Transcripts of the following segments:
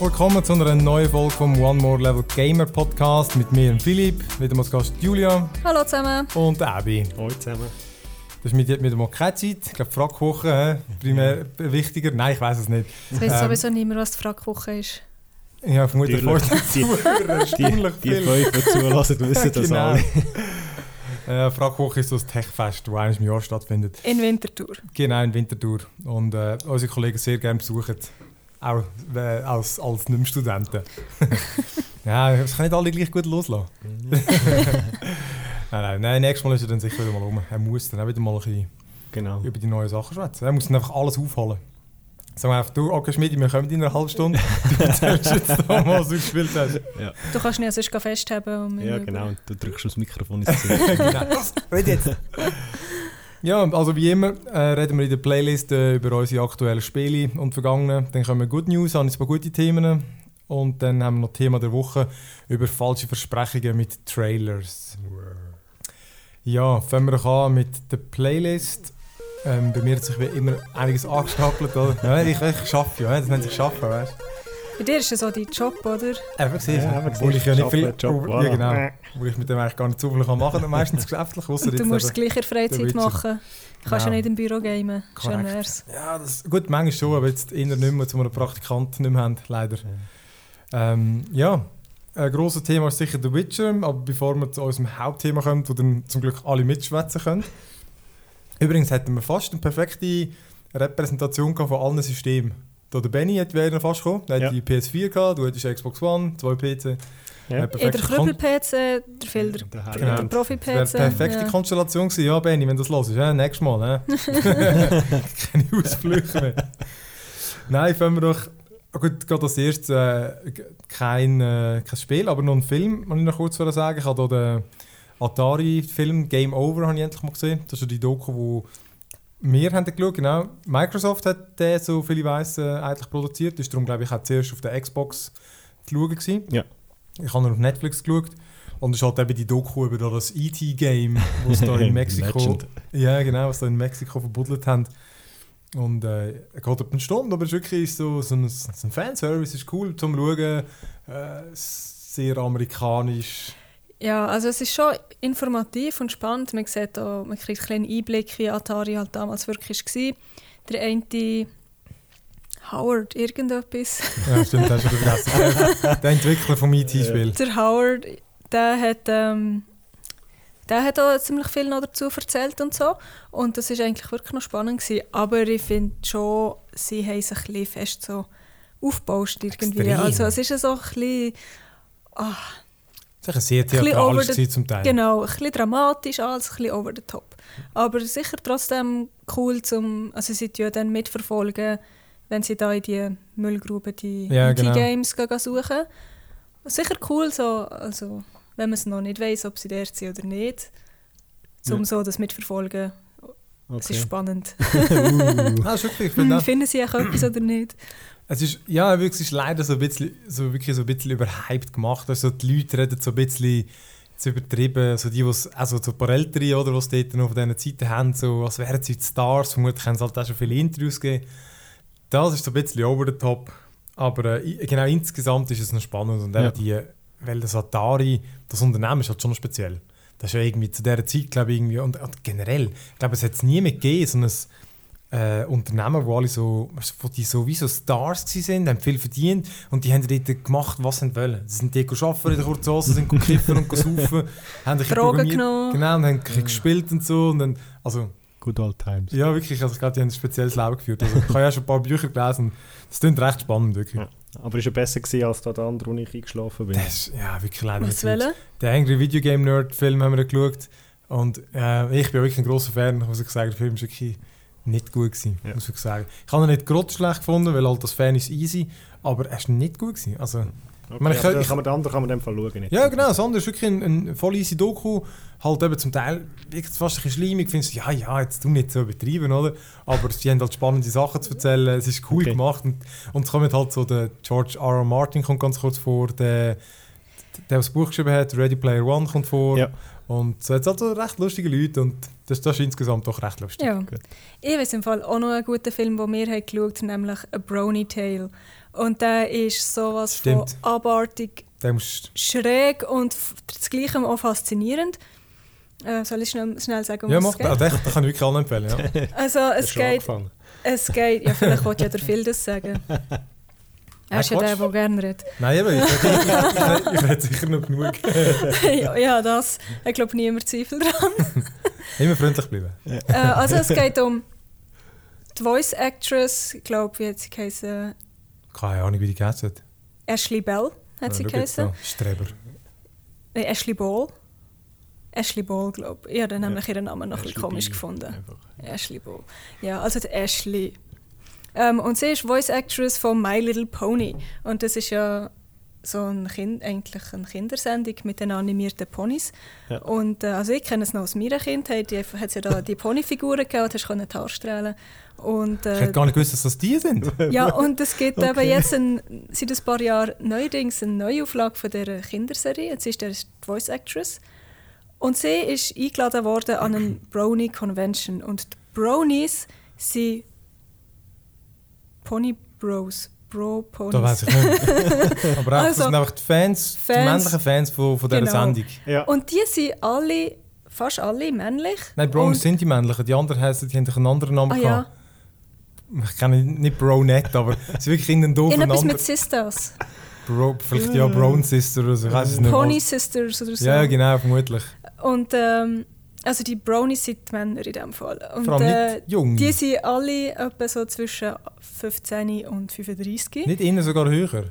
Herzlich willkommen zu einer neuen Folge vom One More Level Gamer Podcast mit mir und Philipp, wieder mal als Gast Julia Hallo zusammen. und Abby. Hallo zusammen. Das ist mit wieder mal keine Zeit. Ich glaube, Frackwoche, primär wichtiger. Nein, ich weiß es nicht. Es weiß Ähm, sowieso nicht mehr, was die Frackwoche ist. Ja, vermutlich vor. Die, die, die fünf, die zulassen, wissen das Genau. alle. Äh, Frackwoche ist so ein Techfest, das einmal im Jahr stattfindet. In Winterthur. Genau, in Winterthur. Und äh, unsere Kollegen sehr gerne besuchen. Auch äh, als, als Nicht-Studenten. ja, das kann nicht alle gleich gut loslassen. nein, nein, nein, nächstes Mal ist er dann sicher wieder mal rum. Er muss dann auch wieder mal ein bisschen Genau. über die neuen Sachen schwätzen. Er muss dann einfach alles aufholen. Sagen wir einfach, du, okay, Schmidi, wir kommen in einer halben Stunde. Du erzählst jetzt da mal, was du gespielt hast. Du kannst ihn ja sonst festhaben. Und Ja, genau. Und du drückst aufs Mikrofon ins Gesicht. genau. Red jetzt. Ja, also wie immer äh, reden wir in der Playlist äh, über unsere aktuellen Spiele und vergangenen. Dann kommen Good News, haben ein paar gute Themen. Und dann haben wir noch Thema der Woche über falsche Versprechungen mit Trailers. Ja, fangen wir an mit der Playlist. Ähm, bei mir hat sich wie immer einiges angestapelt. Oder? Ja, ich, ich schaffe ja, das nennt sich Schaffen, weißt du? Bei dir ist es so dein Job, oder? Einfach gesehen. Ja, obwohl ich ja nicht viel. Job, ja, genau. Obwohl ich mit dem eigentlich gar nicht so viel kann machen kann, meistens geschäftlich. Und du jetzt musst es gleich in der Freizeit machen. Du kannst Ja. ja nicht im Büro gamen. Schön Korrekt. wär's. Ja, das, gut, manchmal schon, aber jetzt eher nicht mehr, zu einem Praktikant nicht mehr haben, leider. Ähm, ja, ein grosses Thema ist sicher The Witcher, aber bevor wir zu unserem Hauptthema kommen, wo dann zum Glück alle mitschwätzen können. Übrigens hatten wir fast eine perfekte Repräsentation von allen Systemen. Der Benny hat wäre fast gekommen, der Ja. hat die PS4 gehabt, du hattest Xbox One, zwei PC. Ja. Äh, In der Krüppel-PC, der Phil, der, Der Genau. der Das Profi-PC. wäre die perfekte ja. Konstellation gewesen. Ja, Benny, wenn du das hörst, ja, nächstes Mal. Ne? Keine Ausflüche mehr. Nein, fangen wir doch. Gut, gerade als erstes äh, kein, äh, kein Spiel, aber noch ein Film, muss ich noch kurz sagen. Ich habe hier den Atari-Film Game Over habe ich endlich mal gesehen. Das ist ja die Doku, wo wir haben geschaut, genau. Microsoft hat den, so viel ich weiss, äh, eigentlich produziert. Das ist darum, glaube ich, auch zuerst auf der Xbox zu schauen. Gewesen. Ja. Ich habe ihn auf Netflix geschaut. Und es ist halt eben die Doku über das E.T.-Game, das da in Mexiko... Ja, genau, was da in Mexiko verbuddelt haben. Und äh, er geht etwa eine Stunde, aber es ist wirklich so, so, ein, so ein Fanservice, ist cool zum Schauen. Äh, sehr amerikanisch. Ja, also es ist schon informativ und spannend. Man, sieht auch, man kriegt einen kleinen Einblick, wie Atari halt damals wirklich war. Der eine Howard irgendetwas. Ja, stimmt, hast du vergessen. Der- Entwickler vom E.T.-Spiel. Der Howard, der hat, ähm, der hat auch ziemlich viel noch dazu erzählt und so. Und das ist eigentlich wirklich noch spannend gewesen. Aber ich finde schon, sie haben sich ein bisschen fest so aufgebauscht irgendwie. Extrem. Also es ist so ein bisschen, ah, Das war sehr theatralisch the- zum Teil. genau, ein bisschen dramatisch, alles ein bisschen over the top. Aber sicher trotzdem cool zum, also sie ja dann mitverfolgen, wenn sie da in die Müllgrube die Ja, genau. Games gehen suchen. Sicher cool so, also wenn man es noch nicht weiß, ob sie dort sind oder nicht, um Ja. so das mitverfolgen. Es ist Okay. spannend. Ah, das ist wirklich, ich finde auch- Finden sie auch etwas oder nicht? Es ist, ja, wirklich, es ist leider so ein bisschen, so wirklich so ein bisschen überhyped gemacht. Also die Leute reden so ein bisschen zu übertrieben. So die, was, also so ein paar Ältere, oder, die es dort noch auf diesen Zeiten haben, so, als wären sie die Stars. Vermutlich haben sie halt auch schon viele Interviews gegeben. Das ist so ein bisschen over the top. Aber äh, genau insgesamt ist es noch spannend. Und Ja. die, weil das Atari, das Unternehmen ist halt schon speziell. Das ist ja irgendwie zu dieser Zeit, glaube ich, irgendwie, und, und generell, ich glaube, es hat es nie mehr gegeben, so ein äh, Unternehmen, wo alle so, wo die so wie so Stars gsi sind, haben viel verdient und die haben dort gemacht, was sie wollen. Sie sind dort arbeiten in der kurzen Hose, sind kiffen und saufen, haben ein bisschen Drogen genommen. Genau, und haben ein bisschen gespielt und so. Und dann, also, Good old times. ja, wirklich, also ich glaube, die haben ein spezielles Leben geführt. Also, ich habe ja schon ein paar Bücher gelesen und das klingt recht spannend, wirklich. Ja. Aber ist ja besser gewesen als da der andere, wo ich eingeschlafen bin. Das ist, ja, wirklich leider Was wollen? Den Angry Video Game Nerd Film haben wir geschaut und äh, ich bin wirklich ein grosser Fan, muss ich sagen, der Film ist wirklich nicht gut gewesen, Ja. muss ich sagen. Ich habe ihn nicht grottenschlecht gefunden, weil halt das Fan ist easy, aber er ist nicht gut gewesen. Also, Okay, meine, ich- dann ich- kann man den anderen kann man in dem Fall schauen. Nicht? ja genau, das andere ist wirklich ein, ein voll easy Doku, halt eben zum Teil fast ein bisschen schleimig, findest du, ja, ja, jetzt tu nicht so übertrieben, oder? Aber sie haben halt spannende Sachen zu erzählen, es ist cool Okay. gemacht und, und es kommt halt so, der George R. R. Martin kommt ganz kurz vor, der, der das Buch geschrieben hat, Ready Player One kommt vor, Ja. Und so hat es halt so recht lustige Leute und das, das ist insgesamt doch recht lustig. Ja. Ich weiß im Fall auch noch einen guten Film, den wir haben geschaut haben, nämlich «A Brony Tale». Und der ist sowas Stimmt. von abartig schräg und das Gleiche auch faszinierend. Äh, soll ich schnell, schnell sagen, um ja, was mach es geht? das. Den, den kann ich wirklich allen empfehlen. Ja. Also es geht, angefangen? es geht, ja vielleicht wollte ja der Phil das sagen. Er ist ja der gerne redet. Nein, aber ich, rede sicher noch genug. ja, ja, das. Ich glaube, niemand Zweifel dran. Immer freundlich bleiben. äh, also es geht um die Voice Actress, ich glaube, wie hat sie geheißen? Keine Ahnung, wie die geheißen hat. Ashley Bell hat sie Ja, jetzt geheißen. Streber. Nein, Ashley Ball. Ashley Ball, glaube ich. Ich habe dann nämlich ihren Namen noch ein bisschen komisch B. gefunden. Einfach. Ashley Ball. Ja, also die Ashley. Ähm, und sie ist Voice Actress von My Little Pony. Und das ist ja so ein kind, eigentlich eine Kindersendung mit den animierten Ponys. Ja. Und äh, also ich kenne es noch aus meiner Kindheit. Die hat ja da die Ponyfiguren und hast können die Haare strahlen. Und, Ich äh, hätte gar nicht gewusst, dass das die sind. ja, und es gibt Okay. eben jetzt ein, seit ein paar Jahren neuerdings eine Neuauflage von dieser Kinderserie. Jetzt ist der die Voice Actress. Und sie ist eingeladen worden an eine Brownie Convention. Und die Brownies sind Pony Bros. Bro Ponys. Da weiß ich nicht. Aber auch, Also, das sind einfach die Fans, die Fans. männlichen Fans von, von dieser Genau. Sendung. Ja. Und die sind alle, fast alle männlich. Nein, Und- sind die männlichen. Die anderen heißen, die haben einen anderen Namen Ah ja, gehabt. Ich kenne nicht Brownette, aber sie sind wirklich in den doofen Namen. mit Sisters. Bro, vielleicht ja Brown Sister oder so. Ich weiß es nicht. Pony Sisters oder so. Ja, genau, vermutlich. Und ähm, also die Brownies sind die Männer in diesem Fall. Und, Vor allem äh, nicht jung. Die sind alle etwa so zwischen 15 und 35. Nicht innen sogar höher.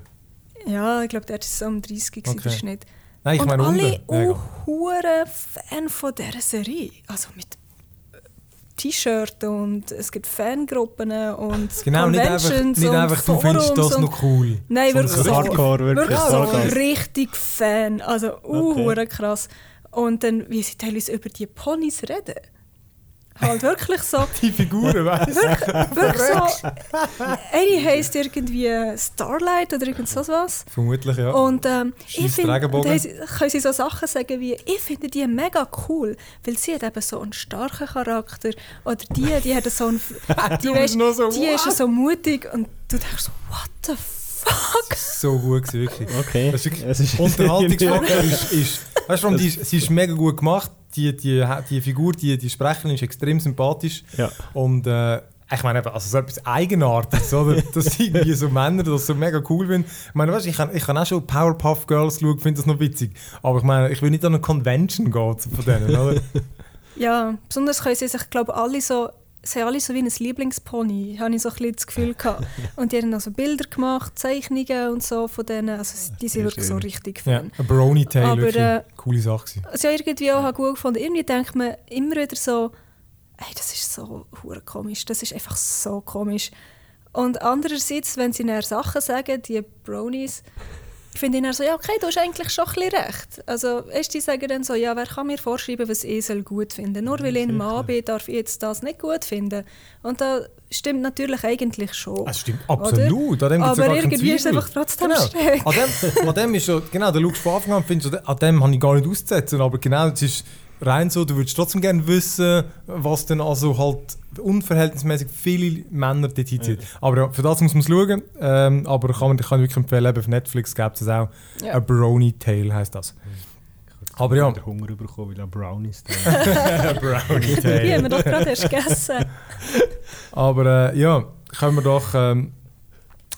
Ja, ich glaube, der ist so um 30 gewesen, Okay. der Schnitt. Nein, ich und meine alle hure Fan von dieser Serie. Also mit äh, T-Shirt und es gibt Fangruppen und Genau, nicht einfach, Conventions nicht und einfach du findest das und noch cool. Nein, Sondern wirklich so so. Hardcore, wirklich. Wirklich so Hardcore. richtig Fan. Also, uh, Okay. hure krass. Und dann, wie sie teilweise über die Ponys reden. Halt wirklich so. Die Figuren, weißt du? wirklich so. Eine heisst irgendwie Starlight oder irgend so was. Vermutlich, ja. Und ähm, ich finde, können sie so Sachen sagen wie, ich finde die mega cool, weil sie hat eben so einen starken Charakter. Oder die, die hat so einen, die, noch so, die ist so mutig und du denkst so, what the fuck? So gut gewesen, wirklich. Okay. Das ist Es ist Unterhaltungsfaktor ist, ist weißt du, die, ist- sie ist mega gut gemacht. Die, die, die Figur, die, die Sprecherin ist extrem sympathisch. Ja. Und äh, ich meine, also so etwas Eigenartiges, oder? Dass irgendwie so Männer das so mega cool finden. Ich meine, weißt, du, ich kann, ich kann auch schon Powerpuff Girls schauen, finde das noch witzig. Aber ich meine, ich will nicht an eine Convention gehen von denen, oder? Ja, besonders können sie sich, glaube alle so, sie haben alle so wie ein Lieblingspony, habe ich so ein bisschen das Gefühl gehabt. Und die haben auch so Bilder gemacht, Zeichnungen und so von denen, also die sind wirklich so richtig ja, Fan. ein Brony Tail, Aber, wirklich. äh, Coole Sache gewesen. Was ich irgendwie auch gut gefunden irgendwie denkt man immer wieder so, hey, das ist so hure komisch, das ist einfach so komisch. Und andererseits, wenn sie dann Sachen sagen, die Brownies, finde ich dann so, ja okay, du hast eigentlich schon ein bisschen recht. Also weißt, die sagen dann so, ja, wer kann mir vorschreiben, was ich soll gut finden Nur weil ich ein Mann bin, darf ich jetzt das nicht gut finden. Und das stimmt natürlich eigentlich schon. Das stimmt absolut. An dem ja Aber keinen irgendwie ist es einfach trotzdem Genau. schräg. An dem, an dem ist schon, genau, da schaust du von Anfang an und findest, an dem habe ich gar nicht auszusetzen. Aber genau, es ist rein so, du würdest trotzdem gerne wissen, was denn also halt unverhältnismäßig viele Männer dort hinzieht. Aber ja, für das muss man es schauen. Ähm, aber kann man, ich kann wirklich empfehlen, eben auf Netflix gibt es auch. Ja. A Brony Tale heisst das. Aber ja. Der Hunger bekommen, weil er Brownies da Brownie Die haben wir doch gerade erst gegessen. Aber äh, ja, kommen wir doch, ähm,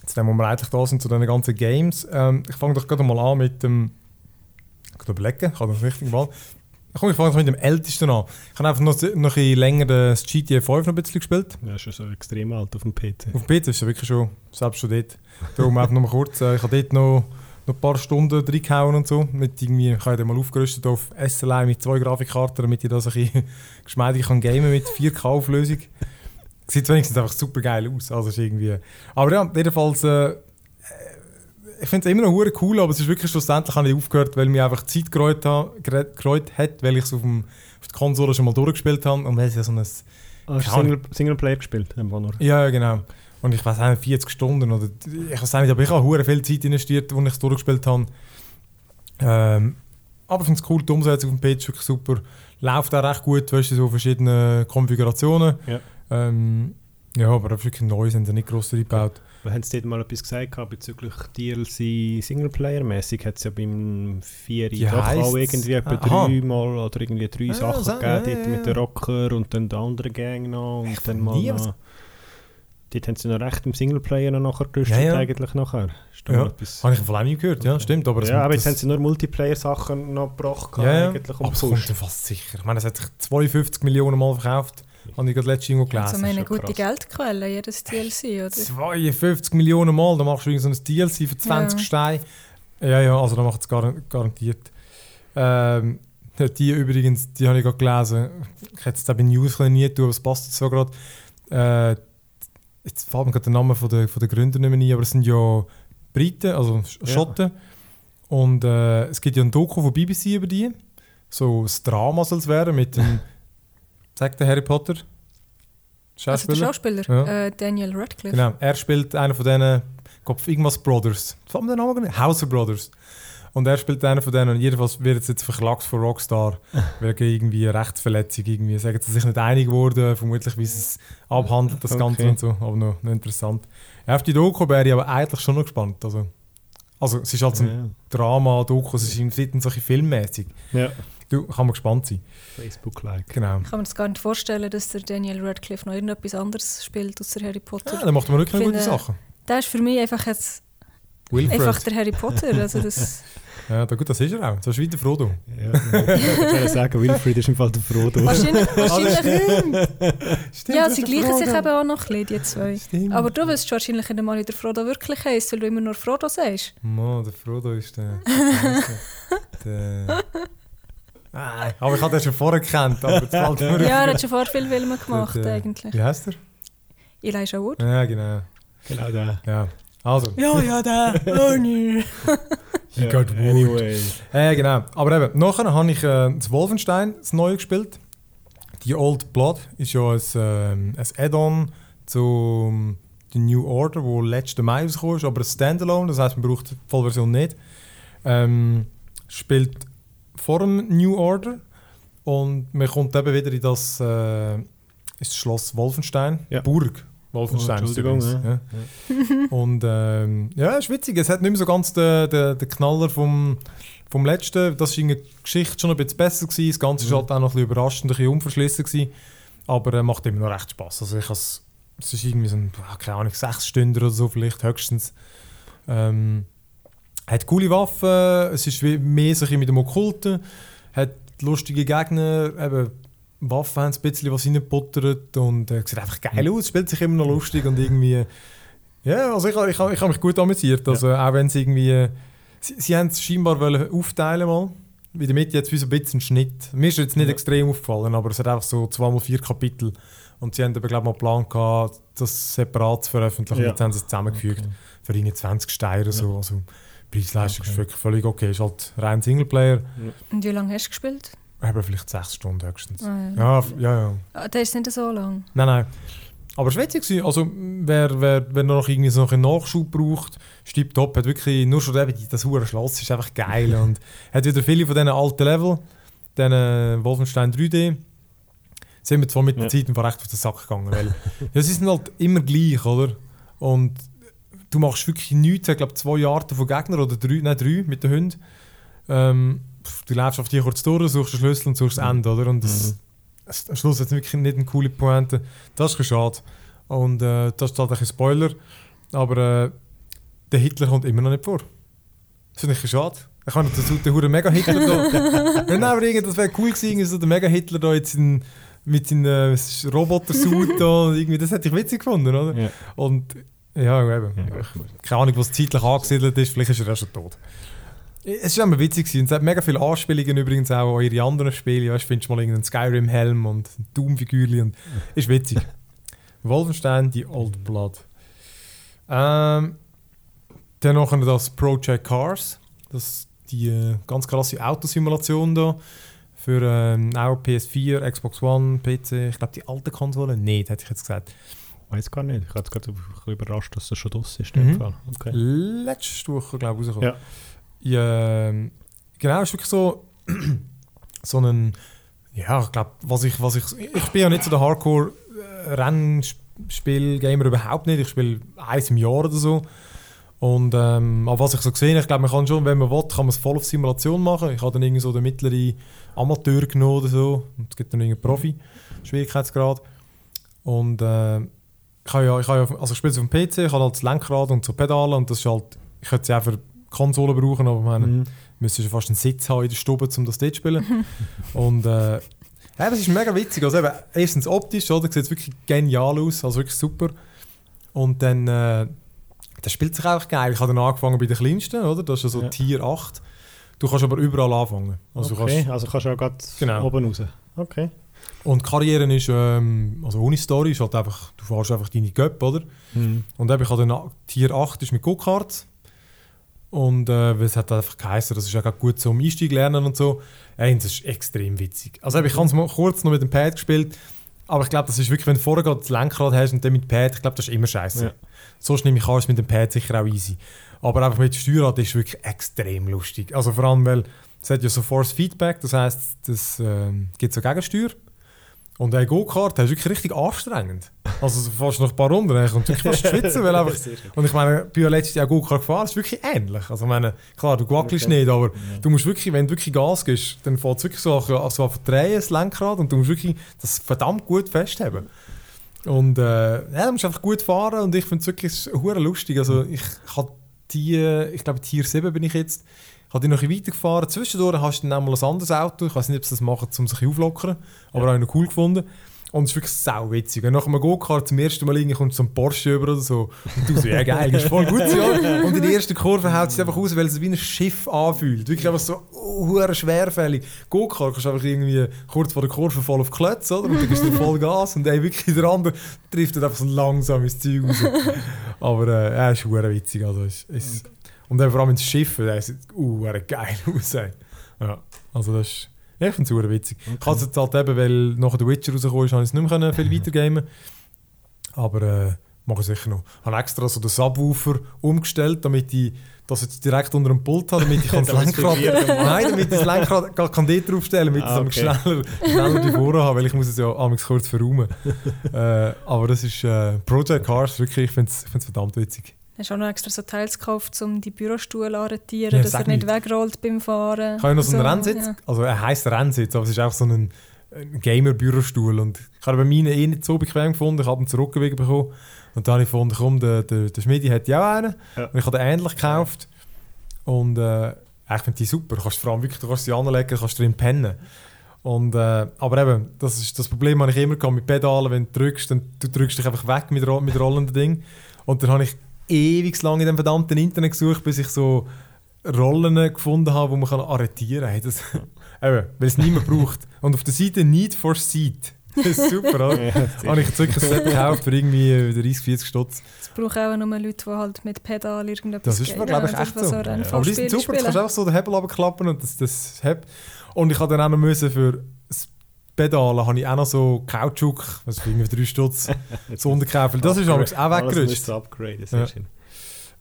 zu dem, wo wir eigentlich da sind, zu diesen ganzen Games. Ähm, ich fange doch gerade mal an mit dem. Ich kann überlegen, ich habe das richtig mal. Komm, ich fange doch mit dem ältesten an. Ich habe einfach noch, noch ein bisschen länger das GTA 5 noch ein bisschen gespielt. Ja, schon so extrem alt auf dem PC. Auf dem PC ist es wirklich schon, selbst schon dort. Darum einfach nur mal kurz. Äh, ich habe dort noch, noch ein paar Stunden reingehauen und so. Mit irgendwie, ich habe dann mal aufgerüstet auf SLI mit zwei Grafikkarten, damit ich das ein bisschen geschmeidig kann gamen mit 4K-Auflösung. Sieht wenigstens einfach super geil aus. Also ist irgendwie. Aber ja, jedenfalls. Äh, ich finde es immer noch cool, aber es ist wirklich schlussendlich habe ich aufgehört, weil mir einfach Zeit gereut, ha- gere- gereut hat, weil ich es auf, dem- auf der Konsole schon mal durchgespielt habe und weil es ja so ein Ah, hast du Keine Single, Singleplayer gespielt? Einfach nur. ja, ja, genau. Und ich weiß auch nicht, 40 Stunden oder ich weiß nicht, aber ich habe hure viel Zeit investiert, als ich es durchgespielt habe. Ähm, aber ich finde es cool, die Umsetzung auf dem PC ist wirklich super. Läuft auch recht gut, weißt du, so verschiedene Konfigurationen. Ja. Ähm, ja, aber auch wirklich neu sind sie nicht gross eingebaut. Wir haben dort mal etwas gesagt gehabt bezüglich DLC Singleplayer-mäßig. Hat es ja beim 4 Die doch auch irgendwie etwa dreimal oder irgendwie drei Ja, Sachen so- gegeben. ja, dort ja, mit ja. den Rocker und dann der andere Gang noch. Und dann mal noch, Dort haben sie noch recht im Singleplayer noch nachher gerüstet, Ja, ja. eigentlich nachher. Ja. etwas- Habe ich von nie gehört, ja, Okay. stimmt. Aber, ja, aber jetzt haben sie nur Multiplayer-Sachen noch gebracht, Ja, ja. eigentlich aber und es kommt ja fast sicher. Ich meine, es hat sich 52 Millionen Mal verkauft. Habe ich gerade letztens irgendwo Also gelesen. meine schon gute krass. Geldquelle, jedes DLC, oder? 52 Millionen Mal, da machst du so ein DLC für 20 Ja. Steine. Ja, ja, also da macht es gar, garantiert. Ähm, die übrigens, die habe ich gerade gelesen. Ich hätte es da bei News nie tun, aber es passt jetzt so gerade. Äh, jetzt fällt mir gerade der Name von der, von der Gründer nicht mehr ein, aber es sind ja Briten, also Sch- Ja. Schotten. Und äh, es gibt ja ein Doku von BBC über die. So ein Drama soll es werden mit dem, sagt der Harry Potter? Also der Schauspieler? Schauspieler, Ja. äh, Daniel Radcliffe. Genau, er spielt einen von denen, ich glaube, irgendwas Brothers. Was haben wir den Namen genannt? Hauser Brothers. Und er spielt einen von denen und jedenfalls wird jetzt verklagt von Rockstar wegen irgendwie Rechtsverletzung. Irgendwie sagen sie sich nicht einig geworden, vermutlich wie sie es abhandelt, das Ganze Okay. und so. Aber noch, noch interessant. Ja, auf die Doku wäre ich aber eigentlich schon noch gespannt. Also, also es ist halt so ein Ja. Drama, Doku, es ist im dritten solche filmmäßig. ja. Du, kann man gespannt sein. Facebook-like. Genau. Ich kann mir das gar nicht vorstellen, dass der Daniel Radcliffe noch irgendetwas anderes spielt als der Harry Potter. Ja, dann macht man wirklich Ich gute finde- Sachen. Der ist für mich einfach jetzt Wilfred. einfach der Harry Potter. Also das, Ja, da, gut, das ist er auch. So ist wie der Frodo. Ja, ich würde sagen, Wilfried ist im Fall der Frodo. wahrscheinlich, wahrscheinlich Stimmt, ja, sie der gleichen sich eben auch noch ein bisschen, die zwei. Stimmt. Aber du wirst wahrscheinlich nicht mal, wie der Frodo wirklich heisst, weil du immer nur Frodo sagst. Mann, der Frodo ist der. der Nein, aber ich habe den schon vorher gekannt. Aber jetzt fällt mir Ja, er hat schon vor viel Filme gemacht, Gut, äh, eigentlich. Wie heißt er? Elijah Wood. Ja, genau. Genau der. Ja. Also, Ja, ja, der. Oh, nee. He got wood. anyway. äh, genau. Aber eben, nachher habe ich äh, das Wolfenstein, das neue gespielt. Die Old Blood ist ja ein, ähm, ein Add-on zu der New Order, wo letzten Mai rausgekommen ist, aber ein Standalone, das heißt, man braucht die Vollversion nicht. Ähm, spielt vor dem New Order und man kommt eben wieder in das, äh, ist das Schloss Wolfenstein, Ja. Burg Wolfenstein. Oh, übrigens, ja. und ähm, ja, ist witzig. Es hat nicht mehr so ganz den, den, den Knaller vom, vom letzten. Das war in der Geschichte schon ein bisschen besser. Gewesen. Das Ganze war Mhm. halt auch noch ein bisschen überraschend, ein bisschen unverschlissen. Gewesen. Aber äh, macht immer noch recht Spaß. Also ich has, es ist irgendwie so ein, keine Ahnung, sechs Stunden oder so vielleicht höchstens. Ähm, hat coole Waffen, es ist mehr bisschen mit dem Okkulten, hat lustige Gegner, eben Waffen haben ein bisschen was reingebuttert und äh, sieht einfach geil aus, spielt sich immer noch lustig und irgendwie ja, also ich, ich, ich habe mich gut amüsiert, also auch wenn sie irgendwie sie, sie haben es scheinbar wollen aufteilen mal, in der Mitte jetzt wie so ein bisschen ein Schnitt, mir ist jetzt nicht Ja. extrem aufgefallen, aber es hat einfach so zweimal vier Kapitel. Und sie haben aber glaube ich mal einen Plan gehabt, das separat zu veröffentlichen, Ja. jetzt haben sie es zusammengefügt. Für irgendwie 20 Steine oder so, also Preis-Leistung ist Okay. wirklich völlig okay, ist halt rein Singleplayer, Und wie lange hast du gespielt? aber vielleicht sechs Stunden höchstens. Ah, ja. Ja, ja, ja. Ah, Der ist nicht so lang. Nein, nein. Aber es war witzig. Also, wer, wer, wer noch irgendwie so einen Nachschub braucht, stimmt top. Hat wirklich nur schon eben das hure Schloss ist einfach geil. und hat wieder viele von diesen alten Level, diesen Wolfenstein 3D. Sind wir zwar mit der Ja. Zeit einfach recht auf den Sack gegangen. Weil, ja, sie sind halt immer gleich, oder? Und du machst wirklich nichts. Ich glaube, zwei Arten von Gegnern oder drei, nein, drei mit den Hunden. Ähm, du läufst auf die kurz durch, suchst den Schlüssel und suchst das Ende, oder? Und das, Mhm. am Schluss hat es wirklich nicht eine coole Pointe. Das ist schade. Und äh, das ist halt ein Spoiler. Aber äh, der Hitler kommt immer noch nicht vor. Das finde ich schade. Ich kann dazu den Huren Mega-Hitler da. Nein, aber irgendwie, das wäre cool gewesen, so der Mega-Hitler da jetzt in, mit seinem äh, Roboter-Suit da. Irgendwie, das hätte ich witzig gefunden, oder? Ja. Und ja, eben. Ja, keine Ahnung, was zeitlich angesiedelt ist, vielleicht ist er auch schon tot. Es war immer witzig gewesen. es hat mega viele Anspielungen übrigens auch an ihre anderen Spiele. Weißt, findest du mal irgendeinen Skyrim-Helm und ein Doom-Figürchen und ist witzig. Wolfenstein, die Old Blood. Ähm, dann noch das Project Cars. Das ist die äh, ganz krasse Autosimulation da. Für ähm, auch PS4, Xbox One, PC. Ich glaube, die alte Konsole nicht, hätte ich jetzt gesagt. Weiß gar nicht. Ich war jetzt gerade ein überrascht, dass das schon draus ist. Mhm. Fall. Okay. Letzte Woche, glaube ich, rausgekommen. Ja. Ja, ähm, genau, ist wirklich so, so einen, ja, ich glaube, was ich, was ich, ich bin ja nicht so der Hardcore-Rennspiel-Gamer überhaupt nicht. Ich spiele eins im Jahr oder so. Und ähm, aber was ich so gesehen habe, ich glaube, man kann schon, wenn man will, kann man es voll auf Simulation machen. Ich habe dann irgendwie so den mittleren Amateur genommen oder so. Und es gibt dann einen Profi-Schwierigkeitsgrad. Und äh, ich habe ja, ich habe ja, also ich spiele es auf dem PC, ich habe halt das Lenkrad und so Pedale und das ist halt, ich könnte sie auch für Konsole brauchen, aber ich meine, Mhm. müsste schon fast einen Sitz haben in der Stube, um das dort zu spielen. und äh, ja, das ist mega witzig. Also eben, erstens optisch, oder? Sieht es wirklich genial aus, also wirklich super. Und dann, äh, das spielt sich einfach geil. Ich habe dann angefangen bei den kleinsten, oder? Das ist ja so Ja. Tier 8. Du kannst aber überall anfangen. Also du okay, kannst, also kannst du auch gerade Genau. oben raus. Okay. Und Karriere ist, ähm, also ohne Story, ist halt einfach, du fährst einfach deine Göpp, oder? Mhm. Und eben, ich habe dann Tier 8 ist mit Go-Karts. Und äh, es hat einfach geheißen, das ist ja gut zum Einstieg lernen und so. Ey, das ist extrem witzig. Also eben, ich habe es mal kurz noch mit dem Pad gespielt, aber ich glaube, das ist wirklich, wenn du vorher gerade das Lenkrad hast und dann mit dem Pad, ich glaube, das ist immer scheiße. Ja. Sonst nehme ich an, ist mit dem Pad sicher auch easy. Aber einfach mit dem Steuerrad ist wirklich extrem lustig. Also vor allem, weil es hat ja so Force Feedback, das heisst, das ähm, gibt so Gegensteuer. Und ein Go-Kart ist wirklich richtig anstrengend. Also du fährst noch ein paar Runden, dann kommt wirklich fast schwitzen, weil einfach und ich meine, ich bin ja letztes Jahr gut gefahren, ist wirklich ähnlich. Also ich meine, klar, du wackelst Okay. nicht, aber du musst wirklich, wenn du wirklich Gas gibst, dann fährt es wirklich so, so auf drehen, das Lenkrad, und du musst wirklich das verdammt gut festhaben. Und äh, ja, du musst einfach gut fahren und ich finde es wirklich lustig. Also ich habe die, ich glaube Tier 7 bin ich jetzt, habe die noch ein bisschen weitergefahren. Zwischendurch hast du dann mal ein anderes Auto, ich weiß nicht, ob sie das machen, um sich auflockern, aber habe ich noch cool gefunden. Und es ist wirklich sau witzig. Nach einem Go-Kart zum ersten Mal irgendwie kommt so ein Porsche über oder so. Und du so, ja geil, ist voll gut. so. Und in der ersten Kurve haut es einfach aus, weil es sich wie ein Schiff anfühlt. Wirklich einfach so uh, schwerfällig. Go-Kart kannst du einfach irgendwie kurz vor der Kurve voll auf die Klötze, oder? Und dann gibst du Voll Gas und ey, wirklich der andere trifft dann einfach so langsam ins Zeug raus. Aber äh, er ist witzig. Also, ist, ist, und dann vor allem ins Schiff, der sieht uh, geil aus. Ey. Ja, also das ist... Ja, ich finde es witzig. Ich habe es halt eben, weil nachher der Witcher rausgekommen ist, habe ich es nicht mehr können viel weitergamen Aber äh, mache ich sicher noch. Ich habe extra so den Subwoofer umgestellt, damit ich das jetzt direkt unter dem Pult habe, damit ich kann das Lenkrad... Nein, damit ich das Lenkrad gar kann dort draufstellen damit Ah, ich es okay. schneller, schneller die Vorne habe, weil ich muss es ja amigs kurz verräumen. äh, aber das ist äh, Project Cars, wirklich, ich finde es verdammt witzig. Hast auch noch extra so Teils gekauft, um die Bürostuhl anretieren, Ja, dass er nicht nicht. wegrollt beim Fahren? Ich habe noch so einen So, Rennsitz, ja. also er heisst Rennsitz, aber es ist auch so ein, ein Gamer-Bürostuhl und ich habe bei meinen eh nicht so bequem gefunden, ich habe ihn zurückgewiesen bekommen und dann habe ich gefunden, komm, der, der, der Schmidi hat ja auch einen Ja. und ich habe den ähnlich gekauft und äh, ich finde die super, du kannst vor allem wirklich, du kannst sie anlegen, du kannst drin pennen. Und, äh, aber eben, das ist das Problem, das ich immer gehabt mit Pedalen, wenn du drückst, dann du drückst dich einfach weg mit, mit rollenden Ding und dann habe ich ewig lang in dem verdammten Internet gesucht, bis ich so Rollen gefunden habe, die man kann arretieren kann. Hey, Das, eben, weil es niemand braucht. Und auf der Seite Need for Seat. Das ist super, oder? Ja, habe ich wirklich ein Set gekauft für irgendwie äh, 30, 40 Stutz. Es braucht auch nur Leute, die halt mit Pedal irgendetwas Das ist, geben. glaube ich, echt das, so. was Ja. Aber die sind super, du kannst spielen. einfach so den Hebel runterklappen und das, das hebt. Und ich habe dann auch noch müssen für das Pedalen habe ich auch noch so Kautschuk, was für irgendwie drei Stutz, so unterkauft. Das ist übrigens auch weggerutscht. sehr Ja. schön.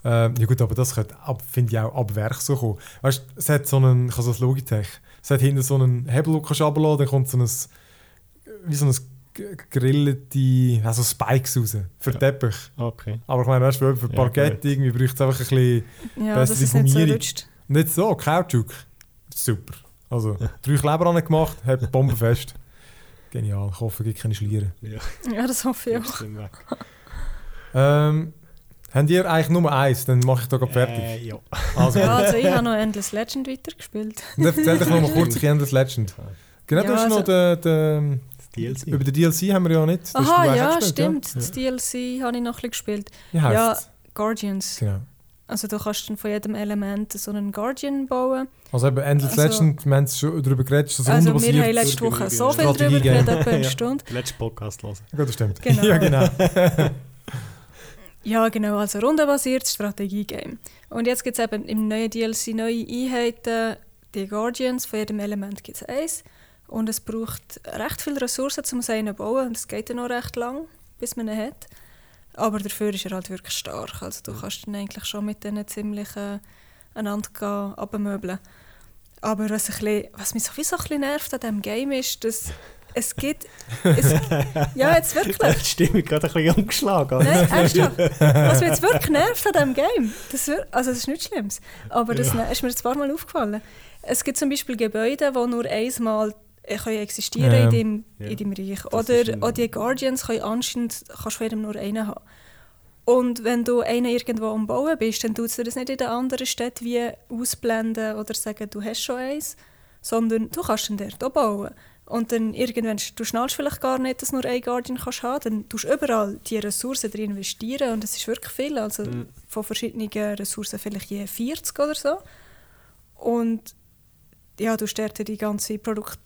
Ähm, ja gut, aber das könnte, ab- finde ich auch ab Werk so kommen. Weißt du, es hat so einen, ich habe so ein Logitech, es hat hinten so einen Hebel, den du kannst runterlassen, dann kommt so ein, wie so ein gegrillte, also Spikes raus, für Ja. Teppich. Okay. Aber ich meine, weißt du, für Ja, Parkett gut. irgendwie braucht es einfach ein bisschen, Ja, bessere es nicht so Gummierung. rutscht. nicht so, Kautschuk. Super. Also, drei Kleber an gemacht, hat bombenfest. Genial, ich hoffe, es gibt keine Schlieren. Ja, Ja, das hoffe ich auch. Ähm, habt ihr eigentlich nur eins, dann mache ich da gerade fertig. Äh, ja. Also, Ja, also ich habe noch Endless Legend weitergespielt. Dann erzähl doch noch mal kurz, ich Endless Legend. Genau, Ja, du hast also- noch den, den, Das DLC. über den DLC haben wir ja nicht. Das Aha, ja, gespielt, stimmt. Ja? Das DLC habe ich noch ein bisschen gespielt. Wie heisst Ja. Guardians. Genau. Also du kannst dann von jedem Element so einen Guardian bauen. Also eben Endless Also- Legend, wir haben es schon darüber geredet, dass es Also wir haben letzte Woche so viel darüber geredet, etwa eine. Stunde. Den letzten Podcast hören. Ja, das stimmt. Genau. ja, genau. Ja, genau, also rundenbasiertes Strategie-Game. Und jetzt gibt es eben im neuen DLC neue Einheiten, die Guardians, von jedem Element gibt es eins. Und es braucht recht viele Ressourcen, um einen zu bauen. Und es geht ja noch recht lang, bis man ihn hat. Aber dafür ist er halt wirklich stark. Also du kannst dann eigentlich schon mit denen ziemlich äh, einander gehen, abmöbeln. Aber was, ein bisschen, was mich sowieso ein bisschen nervt an diesem Game ist, dass es gibt... Es, ja, jetzt wirklich. Die Stimmung gerade ein bisschen umgeschlagen. Nein, ernsthaft. Was mich jetzt wirklich nervt an diesem Game, das, wir- also das ist nichts Schlimmes, aber das ne- ist mir jetzt ein paar Mal aufgefallen. Es gibt zum Beispiel Gebäude, die nur einmal können existieren Ja. in deinem, Ja. in deinem Reich. Oder ein- auch die Guardians können anscheinend kannst du jedem nur einen haben. Und wenn du einen irgendwo am Bauen bist, dann tut es dir das nicht in der anderen Stadt wie ausblenden oder sagen, du hast schon eins, sondern du kannst ihn dort auch bauen. Und dann irgendwann, du schnallst vielleicht gar nicht, dass du nur einen Guardian kannst haben, dann tust du überall die Ressourcen drin investieren und es ist wirklich viel, also Mhm. von verschiedenen Ressourcen vielleicht je 40 oder so. Und ja, du startest die ganze Produk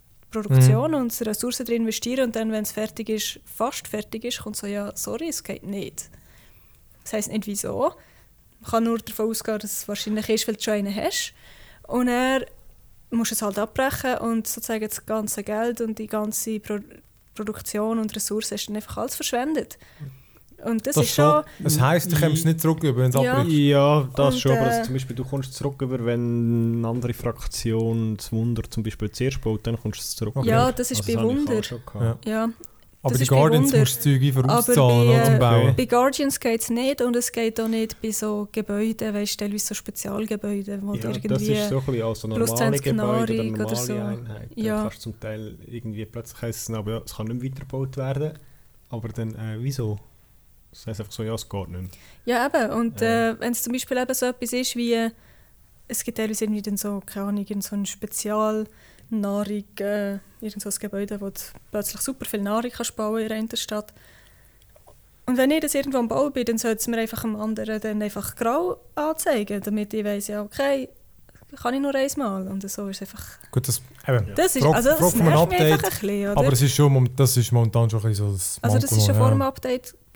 Produktion Mhm. und Ressourcen drin investieren und dann, wenn es fertig ist, fast fertig ist, kommt so, ja, sorry, es geht nicht. Das heisst nicht wieso. Man kann nur davon ausgehen, dass es wahrscheinlich ist, weil du schon einen hast. Und er musst es halt abbrechen und sozusagen das ganze Geld und die ganze Pro Produktion und Ressourcen ist dann einfach alles verschwendet. Und das, Das ist schon... Das heisst, du kommst nicht zurück, wenn es Ja. abbricht. Ja, das Und, schon, aber also zum Beispiel du kommst zurück über, wenn eine andere Fraktion das Wunder zum Beispiel zuerst baut, dann kommst du zurück. Okay. Ja, das ist Also bei Wunder. Ja. Ja, Aber Das die Guardians musst du Zeug einfach Aber auszahlen bei, äh, Bauen. Bei Guardians geht es nicht und es geht auch nicht bei so Gebäuden, weißt du, teilweise so Spezialgebäude, wo du Ja, das irgendwie... ist so ein bisschen auch so normale 20 Gebäude oder normale oder so. Einheiten. Ja. Da kannst du zum Teil irgendwie plötzlich heißen, aber ja, es kann nicht mehr weitergebaut werden. Aber dann, äh, wieso? Das heisst einfach so, ja, es geht nicht mehr. Ja, eben. Und Ja. äh, wenn es zum Beispiel eben so etwas ist wie, äh, es gibt teilweise irgendwie dann so, keine Ahnung, irgend so eine Spezialnahrung, äh, irgend so ein Gebäude, wo du plötzlich super viel Nahrung kannst bauen in einer Stadt. Und wenn ich das irgendwo am Bauen bin, dann sollte es mir einfach am anderen dann einfach grau anzeigen, damit ich weiss, ja, okay, kann ich nur einmal. Und so ist es einfach... Gut, das, eben. Das ist, also das einem nervt mich einfach Update, ein bisschen, oder? Aber es ist schon, das ist momentan schon ein bisschen so das also das Manko, ist ja ja.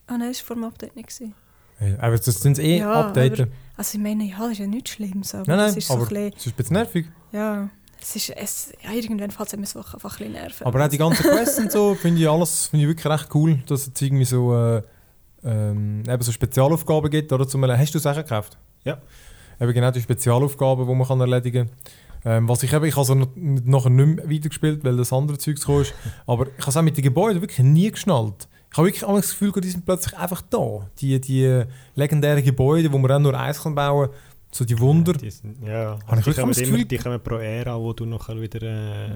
Ah nein, das war vor dem Update nicht. Gewesen. Ja, aber das sind eh Ja, Updaten. Also ich meine, ja, das ist ja nichts Schlimmes, aber Nein, nein, es ist so aber ein bisschen... es ist ein bisschen nervig. Ja, es ist, es, ja irgendwann fällt es mir so einfach ein bisschen nerven. Aber auch die ganzen Quests und so finde ich alles finde ich wirklich recht cool, dass es irgendwie so, äh, ähm, eben so Spezialaufgaben gibt. Oder zum hast du Sachen gekauft? Ja. Eben genau die Spezialaufgaben, die man kann erledigen kann. Ähm, was ich eben, ich habe so noch, nachher nicht mehr weitergespielt, weil das andere Zeug gekommen ist. Aber ich habe es auch mit den Gebäuden wirklich nie geschnallt. Ich habe wirklich das Gefühl, die sind plötzlich einfach da. Die, die legendären Gebäude, wo man auch nur eins kann bauen kann. So die Wunder. Die, sind, ja, ich also die, kommen immer, die kommen pro Ära, wo du nachher wieder äh,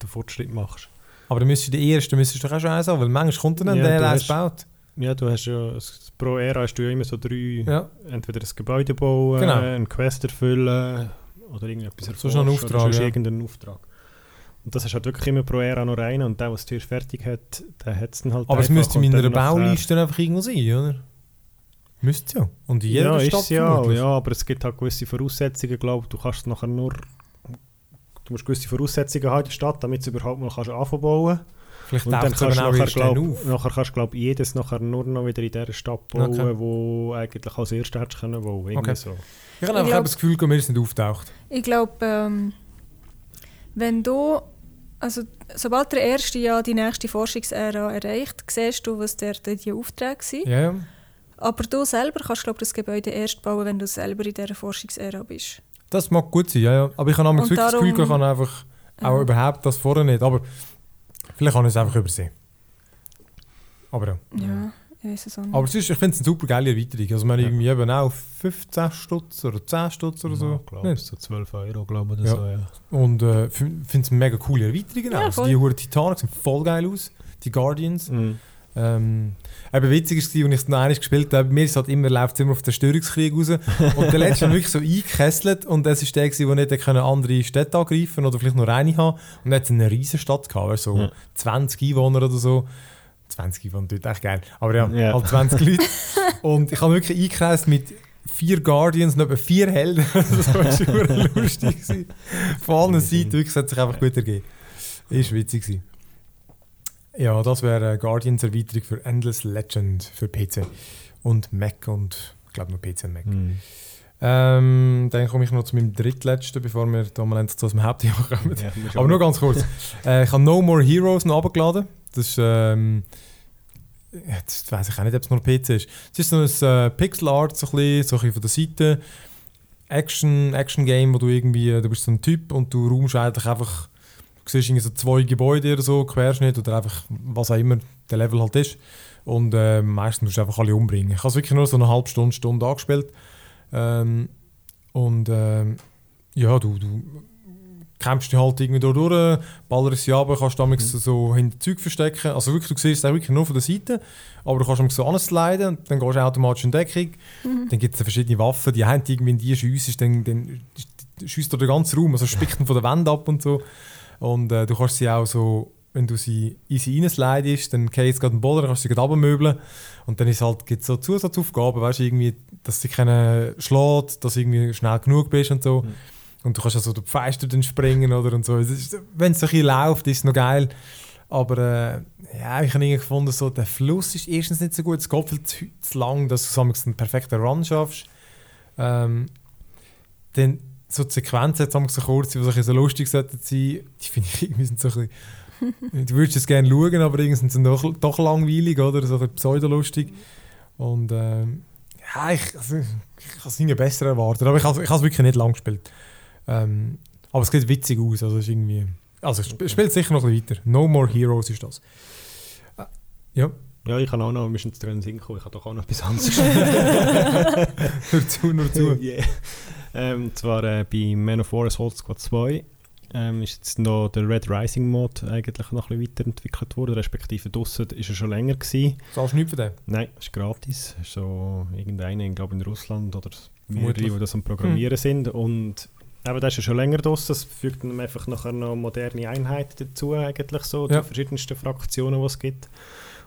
den Fortschritt machst. Aber dann müsstest du die ersten müsstest du doch auch schon eins haben, weil manchmal kommt dann Ja, der, eins baut. Ja, du hast ja, pro Ära hast du ja immer so drei, Ja. entweder ein Gebäude bauen, Genau. eine Quest erfüllen oder irgendetwas So ist ein Auftrag, Oder sonst ja. irgendeinen Auftrag. Und das ist halt wirklich immer pro Ära nur einer und der, der es zuerst fertig hat, der hat es dann halt Aber es einfach müsste in meiner Bauliste einfach irgendwo sein, oder? Müsste es ja. Und in jeder Ja, Stadt ist ja, ja, aber es gibt halt gewisse Voraussetzungen, glaube ich. Du kannst nachher nur... Du musst gewisse Voraussetzungen haben in der Stadt, damit du überhaupt mal kannst anfangen bauen Vielleicht Und dann kannst du auch nachher, erst dann glaub, auf. nachher kannst du glaub, jedes nachher nur noch wieder in dieser Stadt bauen, Okay. wo eigentlich als erstes hättest können bauen. Irgendwie Okay. so. Ich habe Ich einfach glaub- das Gefühl, mir ist nicht auftaucht. Ich glaube, ähm, wenn du, also sobald der erste ja die nächste Forschungsära erreicht, siehst du, was der, die Aufträge sind. Ja, ja. Aber du selber kannst glaub, das Gebäude erst bauen, wenn du selber in dieser Forschungsära bist. Das mag gut sein, ja, ja. Aber ich habe Und wirklich das Gefühl, ich darum- kann einfach auch Ja. überhaupt das vorher nicht. Aber vielleicht habe ich es einfach übersehen. Aber ja. Ja, ich weiß es auch nicht. Aber sonst, ich finde es eine super geile Erweiterung. Also, wir haben Ja. irgendwie eben auch 15 Stutz oder 10 Stutz oder so. Ja, glaube Nicht? so 12 Euro, glaube ich. Oder Ja. So, ja. Und äh, ich finde es eine mega coole Erweiterung. Ja, also, die Hure Titanic sehen voll geil aus. Die Guardians. Mhm. Ähm, eben witzig war, als ich es noch einmal gespielt habe, mir ist halt immer, läuft es immer auf den Zerstörungskrieg raus. Und der letzte hat wirklich so eingekesselt und es war der, der nicht können andere Städte angreifen oder vielleicht nur eine haben. Und dann hat es eine riesen Stadt gehabt, so Ja. 20 Einwohner oder so. 20 Einwohner, das ist echt geil. Aber ja, Ja. halt 20 Leute. Und ich habe wirklich eingekreist mit vier Guardians und etwa vier Helden. das war schon lustig. gewesen. Von allen Seiten, wirklich, es hat sich einfach gut ergeben. Ist witzig gewesen. Ja, das wäre eine Guardians-Erweiterung für Endless Legend für PC und Mac und ich glaube nur PC und Mac. Mhm. Ähm, dann komme ich noch zu meinem drittletzten, bevor wir da mal endlich zu unserem Hauptthema kommen. Ja, Aber nur ganz kurz. äh, ich habe No More Heroes noch abgeladen. Das ist, ähm, jetzt weiß ich auch nicht, ob es nur PC ist. Es ist so ein äh, Pixel Art, so ein bisschen, so ein bisschen von der Seite. Action, Action-Game, wo du irgendwie, du bist so ein Typ und du raumst eigentlich einfach, du siehst irgendwie so zwei Gebäude oder so, Querschnitt oder einfach was auch immer der Level halt ist. Und äh, meistens musst du einfach alle umbringen. Ich habe es wirklich nur so eine halbe Stunde, Stunde angespielt. Ähm, und ähm, ja, du, du kämpfst dich halt irgendwie durch, durch ballerst sie runter, kannst damit Mhm. so hinter Zeug verstecken. Also wirklich, du siehst es wirklich nur von der Seite, aber du kannst damit so ansliden und dann gehst du automatisch in Deckung. Dann gibt es verschiedene Waffen, die haben irgendwie in die schiessest, dann, dann schiesst dir den ganzen Raum, also spickt von der Wand ab und so. Und äh, du kannst sie auch so, wenn du sie easy reinslidest, dann geht es gerade einen Boden, dann kannst du sie gerade runtermöbeln. Und dann ist halt, gibt es so Zusatzaufgaben, weißt du, irgendwie, dass sie keine schlägt, dass du irgendwie schnell genug bist und so. Mhm. Und du kannst also die Fenster dann springen oder und so. Wenn es so ein bisschen läuft, ist es noch geil. Aber äh, ja, ich habe irgendwie gefunden, so, der Fluss ist erstens nicht so gut, es geht viel zu, zu lang, dass du einen perfekten Run schaffst. Ähm, dann so die Sequenzen, jetzt haben so kurz, die so, lustig sollten sein, die finde ich irgendwie sind so ein bisschen, du würdest es gerne schauen, aber irgendwie sind sie doch, doch langweilig oder so ein pseudolustig. Und ähm, ja, ich, also, ich habe es irgendwie besser erwartet, aber ich habe es wirklich nicht lang gespielt. Ähm, aber es sieht witzig aus, also es ist irgendwie... Also ich sp spiele sicher noch ein bisschen weiter. No More Heroes ist das. Äh, ja, Ja, ich kann auch noch, wir sind drin Sinn gekommen, ich habe doch auch noch etwas anderes. nur zu, nur zu. yeah. ähm, zwar äh, bei Man of War Assault Squad 2 ähm, ist jetzt noch der Red Rising Mod eigentlich noch ein bisschen weiterentwickelt worden, respektive draussen ist er schon länger gewesen. Zahlst du nichts für den? Nein, ist gratis. Ist so irgendeiner, ich glaube in Russland oder mehrere, die das am Programmieren sind. Und eben, das ist ja schon länger draussen. Es fügt dann einfach nachher noch moderne Einheiten dazu, eigentlich so, Ja. die verschiedensten Fraktionen, die es gibt.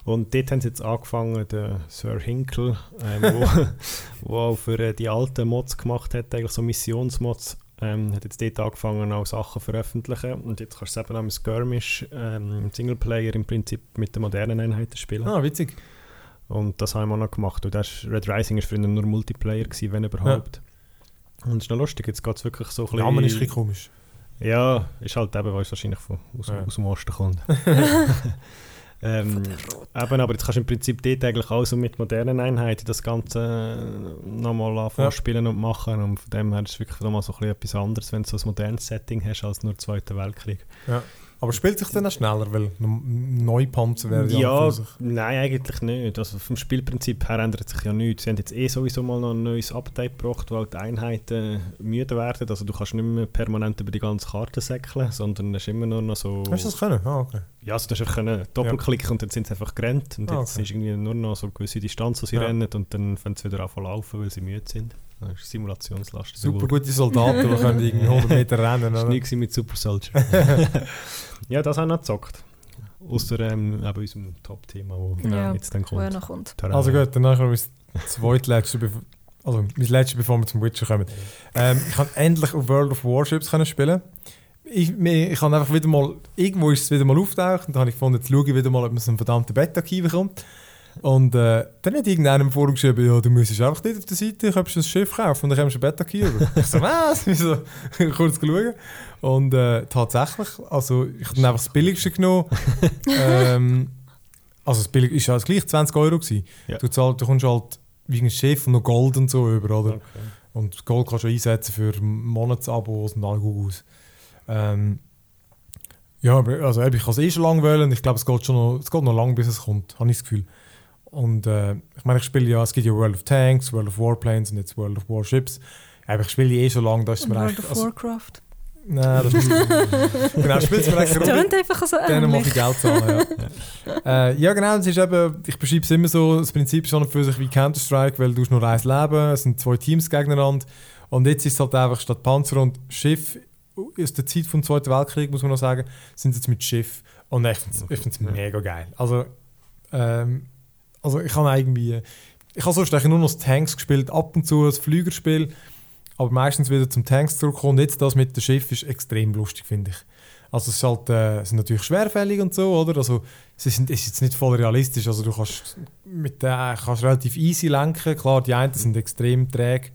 Und dort haben sie jetzt angefangen, der Sir Hinkle, ähm, wo, wo auch für äh, die alten Mods gemacht hat, eigentlich so Missionsmods, ähm, hat jetzt dort angefangen, auch Sachen zu veröffentlichen. Und jetzt kannst du es eben am Skirmish, ähm, Singleplayer im Prinzip mit den modernen Einheiten spielen. Ah, witzig. Und das haben wir noch gemacht. Und das ist, Red Rising war früher nur Multiplayer, gewesen, wenn überhaupt. Und es ist noch lustig, jetzt geht es wirklich so ein Der Name ist ein bisschen komisch. Ja, ist halt eben, weil es wahrscheinlich von, aus, Ja. aus dem Osten kommt. ähm, eben, aber jetzt kannst du im Prinzip dort eigentlich auch so mit modernen Einheiten das Ganze äh, nochmal anfangen Ja. und machen. Und von dem her ist es wirklich nochmal so ein bisschen etwas anderes, wenn du so ein modernes Setting hast als nur Zweiter Weltkrieg. Aber spielt sich dann auch schneller, weil ein Neupanzer wäre Ja, nein, eigentlich nicht. Also vom Spielprinzip her ändert sich ja nichts. Sie haben jetzt eh sowieso mal noch ein neues Update gebracht, weil die Einheiten müde werden. Also du kannst nicht mehr permanent über die ganze Karte säckeln, sondern es ist immer nur noch so... Hast du das können? Ah, okay. Ja, also du hast einfach können doppelklicken und dann sind sie einfach gerannt. Und Ah, jetzt okay. ist irgendwie nur noch so eine gewisse Distanz, wo sie Ja. rennen und dann fangen sie wieder an zu laufen, weil sie müde sind. Das ist Simulationslast. Super gute Soldaten, die können irgendwie 100 Meter rennen. Das war nie mit Super Soldier. ja, das haben wir noch gezockt. Außer ähm, eben unserem Top-Thema, wo Ja, jetzt dann wo er kommt. noch kommt. Terrain. Also gut, dann noch mein zweitletzte, bev- also mein letztes, bevor wir zum Witcher kommen. Ähm, ich kann endlich auf World of Warships können spielen. Ich, ich habe einfach wieder mal, irgendwo ist es wieder mal auftaucht und dann habe ich gefunden, jetzt schaue ich wieder mal, ob man so einen verdammten Beta-Key bekommt. Und äh, dann hat irgendeiner im Forum geschrieben, ja, du müsstest einfach nicht auf der Seite, kannst du ein Schiff kaufen und dann kommst du einen Beta-Key über. ich so, was? Ich so, kurz schauen. Und äh, tatsächlich, also ich habe einfach das Billigste genommen. ähm, also das Billig ist ja das gleich 20 Euro gewesen. Ja. Du, zahlst, du kommst halt wegen ein Schiff und noch Gold und so über, oder? Okay. Und Gold kannst du einsetzen für Monatsabos und all aus. Ähm, ja, also ich kann es eh schon lange wählen. Ich glaube, es geht schon noch, es geht noch lange, bis es kommt, habe ich das Gefühl. Und äh, ich meine, ich spiele ja, es gibt ja World of Tanks, World of Warplanes und jetzt World of Warships. Aber ich spiele eh schon lange, da ist mir World of Also, Warcraft. nein, das ist... genau, ich spiele es mir eigentlich tönt einfach so Dann muss ich. Geld zahlen, ja. äh, ja, genau, es ist eben, ich beschreibe es immer so, das Prinzip ist für sich wie Counter-Strike, weil du hast nur ein Leben, es sind zwei Teams gegeneinander und jetzt ist es halt einfach statt Panzer und Schiff, aus der Zeit vom Zweiten Weltkrieg, muss man noch sagen, sind sie jetzt mit Schiff und ich finde es mega geil. Also, ähm, also ich habe irgendwie, ich habe sonst nur noch Tanks gespielt, ab und zu das Flügerspiel, aber meistens wieder zum Tanks zurückkommen und jetzt das mit dem Schiff ist extrem lustig, finde ich. Also es ist halt, äh, sind natürlich schwerfällig und so, oder? Also es ist, ist jetzt nicht voll realistisch. Also du kannst mit der kannst relativ easy lenken. Klar, die einen sind extrem träge.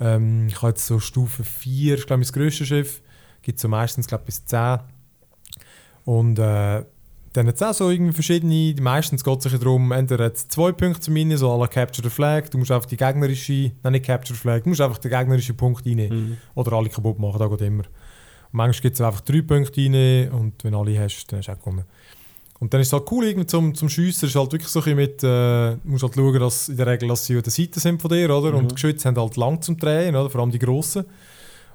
Ähm, ich habe jetzt so Stufe 4, ist glaube ich das grösste Schiff. Gibt so meistens glaube bis 10. Und äh, dann hat es auch so irgendwie verschiedene, die meistens geht es sich darum, entweder hat es zwei Punkte zum Minen, so alle Capture the Flag, du musst einfach die gegnerische, nein nicht Capture the Flag, du musst einfach den gegnerischen Punkt reinnehmen. Mhm. Oder alle kaputt machen, da geht immer. Und manchmal gibt es einfach drei Punkte rein und wenn du alle hast, dann hast du auch gewonnen. Und dann ist es halt cool irgendwie zum, zum Schiessen, ist halt wirklich so ein mit, äh, musst halt schauen, dass in der Regel, dass sie an der Seite sind von dir, oder? Mhm. Und die Geschütze haben halt lang zum Drehen, oder? Vor allem die grossen.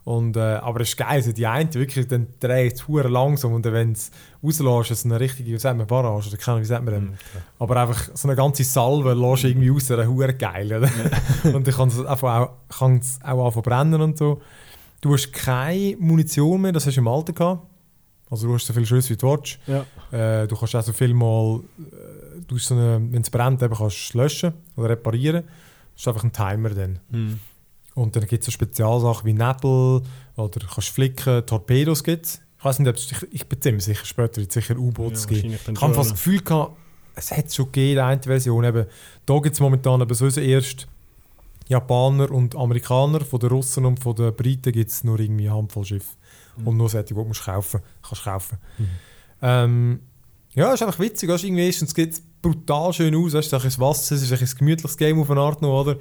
Und, äh, aber es ist geil, so die eine wirklich, dann dreht es langsam und wenn es rauslässt, ist es eine richtige, wie sagt man, Barrage, oder keine wie sagt man dem? Mhm, klar. Aber einfach so eine ganze Salve lässt irgendwie raus, eine hure geil, oder? und dann kann es einfach auch, kann es auch anfangen brennen und so. Du hast keine Munition mehr, das hast du im Alter gehabt. Also du hast so viele Schüsse wie du willst. Ja. Äh, du kannst auch so viel mal, äh, du so wenn es brennt, eben kannst du löschen oder reparieren. Das ist einfach ein Timer dann. Mhm. Und dann gibt es so Spezialsachen wie Nebel oder kannst flicken, Torpedos gibt es. Ich weiß nicht, ob es, ich, ich bin ziemlich sicher, später wird es sicher U-Boots Ja, geben. Ich habe fast das Gefühl gehabt, es hat schon gegeben, die eine Version. Eben, da gibt es momentan eben sowieso erst Japaner und Amerikaner. Von den Russen und von den Briten gibt es nur irgendwie eine Handvoll Schiffe. Mhm. Und nur solche, die du musst kaufen kannst. kaufen. Mhm. Ähm, ja, ist einfach witzig. Weißt, irgendwie erstens sieht es brutal schön aus. Weißt, du, es ist ein Wasser, es ist ein gemütliches Game auf eine Art noch, oder?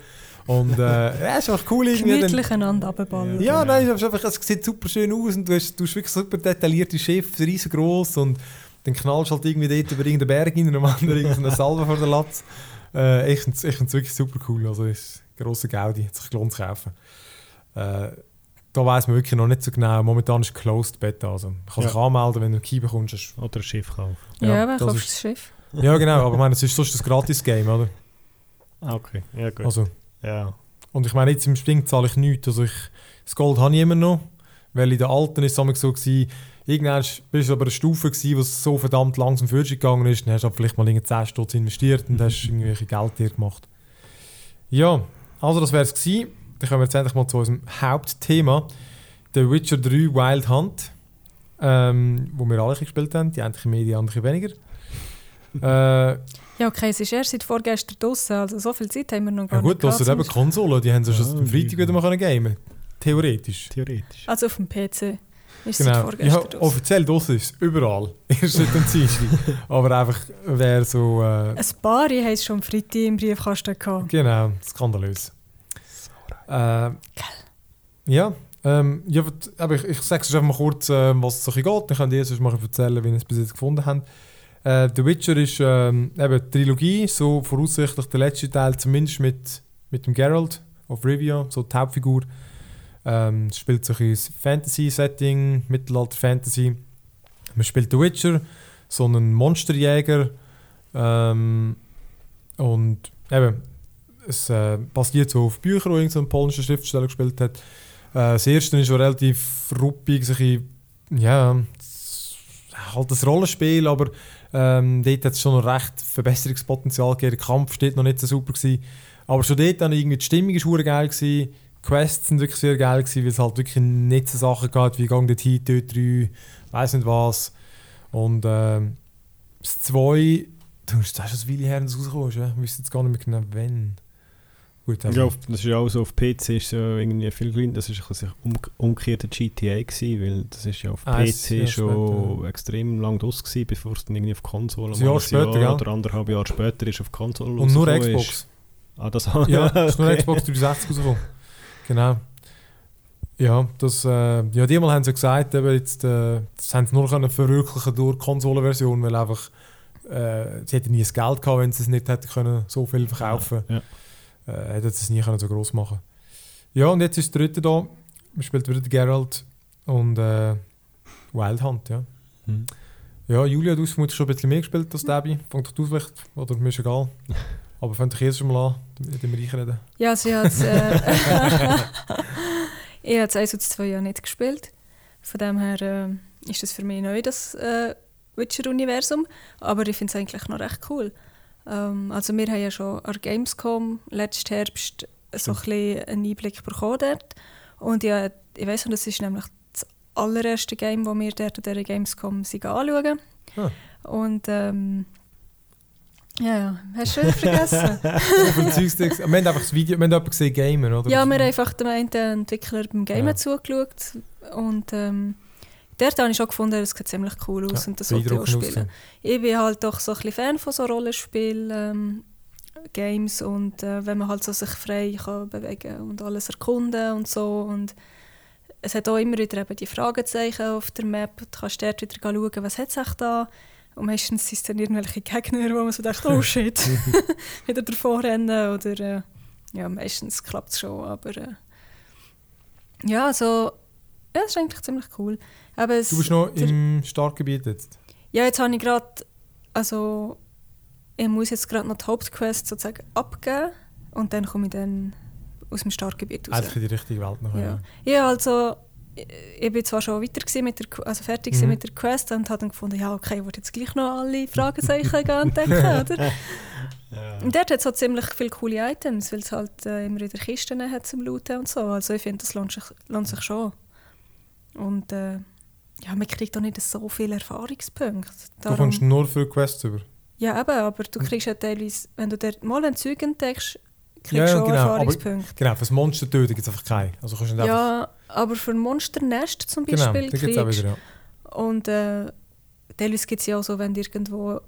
Und äh, ja, ist einfach cool irgendwie. Gemütlich einander runterballern. ja, nein, es, ist einfach, es sieht super schön aus und du hast, du hast wirklich super detaillierte Schiffe, riesengroß und dann knallst du halt irgendwie dort über irgendeinen Berg in und am anderen irgendeine Salve vor der Latz. Äh, ich finde es wirklich super cool, also ist grosse Gaudi, hat sich gelohnt zu kaufen. Äh, da weiss man wirklich noch nicht so genau, momentan ist Closed Beta, also man kann Ja. sich anmelden, wenn du einen Key bekommst. Oder ein Schiff kaufen. Ja, Ja, wer das kauft ist- das Schiff? Ja genau, aber ich meine, es ist sonst ein Gratis-Game, oder? Ah, okay. Ja, gut. Also, ja. Und ich meine, jetzt im Spring zahle ich nichts. Also ich, das Gold habe ich immer noch. Weil in der alten ist es so gewesen, irgendwann bist du aber eine Stufe gewesen, wo es so verdammt langsam für dich gegangen ist. Dann hast du aber vielleicht mal irgendwie 10 Stutz investiert und hast irgendwelche Geld dir gemacht. Ja, also das wäre es gewesen. Dann kommen wir jetzt endlich mal zu unserem Hauptthema. The Witcher 3 Wild Hunt. Ähm, wo wir alle gespielt haben. Die bisschen mehr, die bisschen weniger. äh, Ja, okay, es ist erst seit vorgestern draußen, also so viel Zeit haben wir noch gar ja gut, nicht das sind eben Konsolen, die haben sie schon Ja, am Freitag wieder mal können gamen Theoretisch. Also Theoretisch. auf dem PC ist Genau. Ja, offiziell draussen ist es überall. Erst seit dem Dienstag. Aber einfach wäre so. Äh, Ein paar haben es schon am Freitag im Briefkasten gehabt. genau, skandalös. Äh, ja, ähm, ja, aber ich, ich sage es einfach mal kurz, äh, was es so geht. Dann könnt ihr sonst mal erzählen, wie ihr es bis jetzt gefunden habt. Äh, The Witcher ist ähm, eben Trilogie, so voraussichtlich der letzte Teil, zumindest mit, mit dem Geralt of Rivia, so die Hauptfigur. Ähm, es spielt sich ein Fantasy-Setting, Mittelalter-Fantasy. Man spielt The Witcher, so einen Monsterjäger. Ähm, und eben, es äh, basiert so auf Büchern, die irgendein polnischer Schriftsteller gespielt hat. Äh, das erste ist relativ ruppig, bisschen, ja, halt das Rollenspiel, aber ähm, dort hat es schon recht Verbesserungspotenzial gegeben. Der Kampf steht noch nicht so super gewesen. Aber schon dort irgendwie die Stimmung hure geil gewesen. Die Quests sind wirklich sehr geil gewesen, weil es halt wirklich nicht so Sachen gab wie «Gang dorthin, dort drei», weiss nicht was. Und ähm, das 2, du hast schon ein Weile her, dass es rausgekommen ich wüsste jetzt gar nicht mehr genau, wann. Gut, also, Ja, auf, das ist ja auch so auf PC ist ja irgendwie viel klein. Das ist ein um, umgekehrter GTA gewesen, weil das ist ja auf Ah, PC Jahr schon später, extrem lang draus gewesen, bevor es dann irgendwie auf Konsole Ein Jahr später, Jahr gell? oder anderthalb Jahre später ist auf Konsole und nur Xbox. Ist. Ah, das Ja, es ist nur okay. Xbox 360 rausgekommen. Genau. Ja, das, äh, ja, die mal haben sie gesagt, eben jetzt, äh, das haben sie nur können verwirklichen durch die Konsolenversion, weil einfach, äh, sie hätten nie das Geld gehabt, wenn sie es nicht hätten können, so viel verkaufen. Ja. Äh, hätten sie es nie können so groß machen. Ja, und jetzt ist der dritte da. Man spielt wieder Geralt und äh, Wild Hunt, ja. Hm. Ja, Julia, du hast vermutlich schon ein bisschen mehr gespielt als Debbie. Fang doch du vielleicht, oder mir ist egal. Aber fang dich erst schon mal an, damit wir reinreden. Ja, sie hat äh, Ich habe das 1 und 2 ja nicht gespielt. Von dem her äh, ist das für mich neu, das äh, Witcher-Universum. Aber ich finde es eigentlich noch recht cool. Ähm, also wir haben ja schon an Gamescom letzten Herbst so ein bisschen einen Einblick bekommen dort. Und ja, ich weiss noch, das ist nämlich das allererste Game, das wir dort an dieser Gamescom anschauen. Ah. Und ähm, ja, ja, hast du wieder vergessen? Wir haben einfach das Video, wir haben jemanden gesehen, Gamer, oder? Ja, wir haben einfach dem einen Entwickler beim Gamen Ja. zugeschaut und ähm, dort habe ich schon gefunden, es sieht ziemlich cool aus Ja, und das wollte ich auch spielen. Ich bin halt doch so ein bisschen Fan von so Rollenspielen, ähm, Games und äh, wenn man halt so sich frei kann bewegen und alles erkunden und so und es hat auch immer wieder eben die Fragezeichen auf der Map. Du kannst dort wieder schauen, was hat es echt da. Und meistens sind es dann irgendwelche Gegner, wo man so denkt, oh shit, wieder davor rennen oder äh, ja, meistens klappt es schon, aber äh, ja, also ja, das ist eigentlich ziemlich cool. Aber es, Du bist noch im Startgebiet jetzt. ja, jetzt habe ich gerade, also ich muss jetzt gerade noch die Hauptquest sozusagen abgeben und dann komme ich dann aus dem Startgebiet raus. Eigentlich in die richtige Welt noch. Ja. Ja, also ich, bin zwar schon weiter mit der, also fertig Mhm. mit der Quest und habe dann gefunden, ja okay, ich wollte jetzt gleich noch alle Fragezeichen entdecken, oder? Und dort hat es halt ziemlich viele coole Items, weil es halt äh, immer wieder Kisten hat zum Looten und so. Also ich finde, das lohnt sich, lohnt sich schon. Und äh, ja, man kriegt auch nicht so viele Erfahrungspunkte. Du Darum- kommst nur für Quests über. ja, eben, aber du kriegst ja teilweise, wenn du dort mal ein Zeug entdeckst, kriegst du Ja, ja, schon genau, aber- Erfahrungspunkte. Genau, für das Monster töten gibt es einfach keine. Also kannst du. Ja, aber für Monsternest zum Genau, Beispiel gibt es auch kriegst wieder, ja. Und äh, teilweise gibt es ja auch so, wenn du irgendwo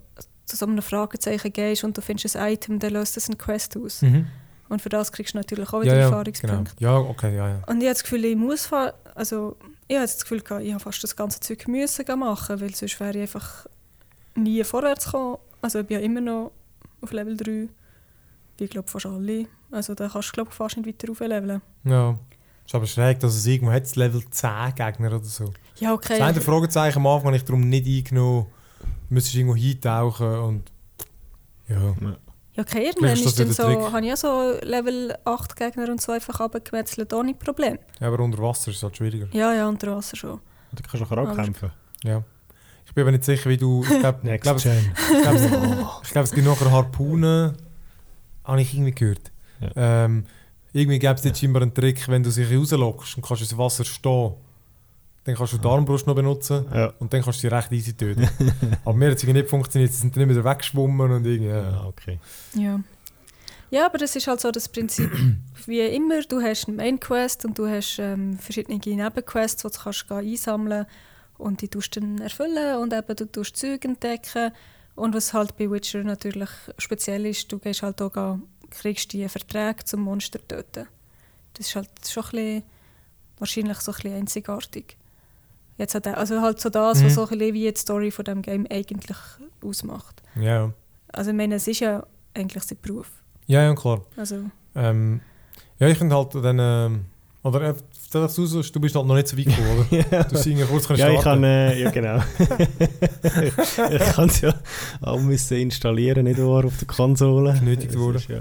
zu so einem Fragezeichen gehst und du findest ein Item, dann löst das eine Quest aus. Mhm. Und für das kriegst du natürlich auch wieder Ja, ja, Erfahrungspunkte. genau. Ja, okay, ja, ja. Und ich habe das Gefühl, ich muss also ich habe das Gefühl, gehabt, ich habe fast das ganze Zeug müssen machen, weil sonst wäre ich einfach nie vorwärts gekommen. Also ich bin ja immer noch auf Level 3, wie ich glaube fast alle. Also da kannst du glaube fast nicht weiter aufleveln. Ja. Ist aber schräg, dass es irgendwo hat, Level 10 Gegner oder so. Ja, okay. Das eine Fragezeichen am Anfang habe ich darum nicht eingenommen. Du müsstest irgendwo hintauchen und... Ja. Ja, okay, irgendwann ist dann so, Trick. habe ich ja so Level 8 Gegner und so einfach abgemetzelt, ohne Problem. ja, aber unter Wasser ist es halt schwieriger. Ja, ja, unter Wasser schon. Du kannst auch kämpfen. Ja. Ich bin aber nicht sicher, wie du... Ich glaube, glaub, es- ich glaub, es gibt nachher Harpunen. Habe ich irgendwie gehört. Ja. Ähm, irgendwie gibt es jetzt scheinbar einen Trick, wenn du sie rauslockst und kannst ins Wasser stehen. Dann kannst du die Armbrust noch benutzen Ja. und dann kannst du sie recht easy töten. aber mir hat es irgendwie nicht funktioniert. Sie sind dann nicht wieder weggeschwommen und irgendwie... ja, okay. Ja. Ja, aber das ist halt so das Prinzip, wie immer, du hast eine Main Quest und du hast ähm, verschiedene Nebenquests, die du kannst einsammeln und die tust du dann erfüllen und eben du tust Zeug entdecken. Und was halt bei Witcher natürlich speziell ist, du gehst halt auch gehen, kriegst die Verträge zum Monster töten. Das ist halt schon ein bisschen, wahrscheinlich so ein bisschen einzigartig. Jetzt hat er, also halt so das, Mhm. was so ein bisschen wie die Story von dem Game eigentlich ausmacht. Ja, Also ich meine, es ist ja eigentlich sein Beruf. ja, ja, klar. Also, Ähm, ja, ich finde halt dann... Ähm, oder äh, das du, so, du bist halt noch nicht so weit gekommen, oder? ja. Du irgendwie kurz Ja, ich kann, äh, ja genau. ich kann es ja auch müssen installieren, nicht wahr, auf der Konsole. Genötigt ist Ja,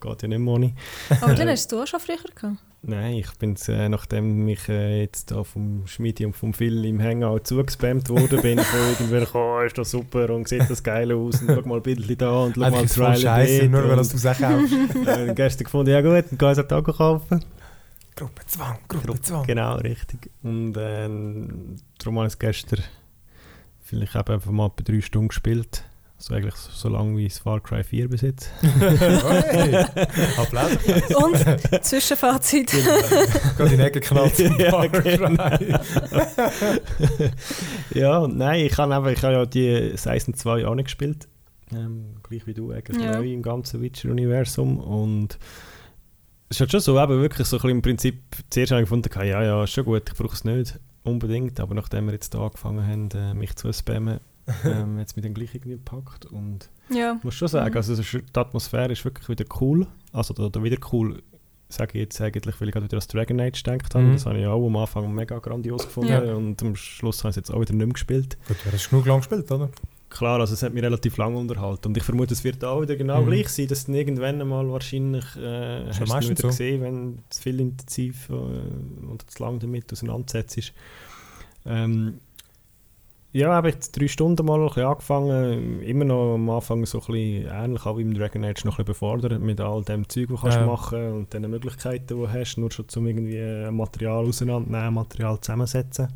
geht ja nicht mehr ohne. aber dann hast du auch schon früher gehabt. Nein, ich bin äh, nachdem ich äh, jetzt da vom Schmidi und vom Phil im Hangout zugespammt wurde, bin ich von irgendwelchen, oh, ist das super und sieht das geil aus und schau mal ein bisschen da und schau mal Trailer scheiße, nur weil du Sachen kaufst. äh, gestern gefunden, ja gut, dann geh ich es auch kaufen. Gruppenzwang, Gruppenzwang. Genau, richtig. Und ähm, darum habe ich es gestern vielleicht eben einfach mal bei drei Stunden gespielt. Also eigentlich so, lange wie das Far Cry 4 bis jetzt. hey, Applaus. Und Zwischenfazit. Gerade in Ecke knallt. Ja, genau. ja, und nein, ich habe einfach, ich habe ja die Season 2 auch nicht gespielt. Ähm, gleich wie du, eigentlich Ja. neu im ganzen Witcher-Universum. Und es ist halt schon so, eben wirklich so ein bisschen im Prinzip, zuerst habe ich gefunden, ja, ja, ist schon gut, ich brauche es nicht unbedingt, aber nachdem wir jetzt da angefangen haben, äh, mich zu spammen, ähm, hat es mich dann gleich irgendwie gepackt und ja. ich muss schon sagen, Mhm. also ist, die Atmosphäre ist wirklich wieder cool, also oder, wieder cool, sage ich jetzt eigentlich, weil ich gerade wieder an das Dragon Age gedacht habe, Mhm. das habe ich auch am Anfang mega grandios gefunden Ja. und am Schluss habe ich es jetzt auch wieder nicht mehr gespielt. Gut, du hast genug lang gespielt, oder? Klar, also es hat mich relativ lange unterhalten und ich vermute, es wird auch wieder genau Mhm. gleich sein, dass dann irgendwann einmal wahrscheinlich äh, Ist ja hast du wieder so. gesehen, wenn du zu viel intensiv äh, oder zu lange damit auseinandersetzt. Ähm, ja, habe ich drei Stunden mal ein angefangen, immer noch am Anfang so ein bisschen ähnlich auch wie im Dragon Age noch ein bisschen befordert mit all dem Zeug, was du Ja. kannst machen und den Möglichkeiten, die du hast, nur schon zum irgendwie Material auseinandernehmen, Material zusammensetzen.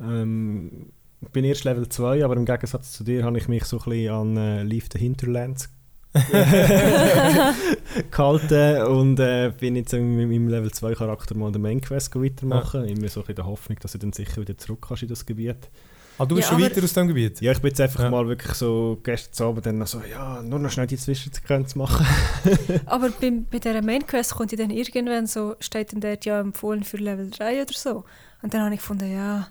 Ähm, ich bin erst Level 2, aber im Gegensatz zu dir habe ich mich so ein bisschen an äh, Leave the Hinterlands gehalten und äh, bin jetzt mit meinem Level 2 Charakter mal den Main Quest weitermachen. Immer so in der Hoffnung, dass du dann sicher wieder zurück kannst in das Gebiet. Ah, du bist Ja, schon weiter aus dem Gebiet? Ja, ich bin jetzt einfach Ja. mal wirklich so gestern Abend dann noch so, ja, nur noch schnell die Zwischensequenz machen. Aber bei, bei dieser Main Quest kommt ja dann irgendwann so, steht dann dort ja empfohlen für Level 3 oder so. Und dann habe ich gefunden, ja,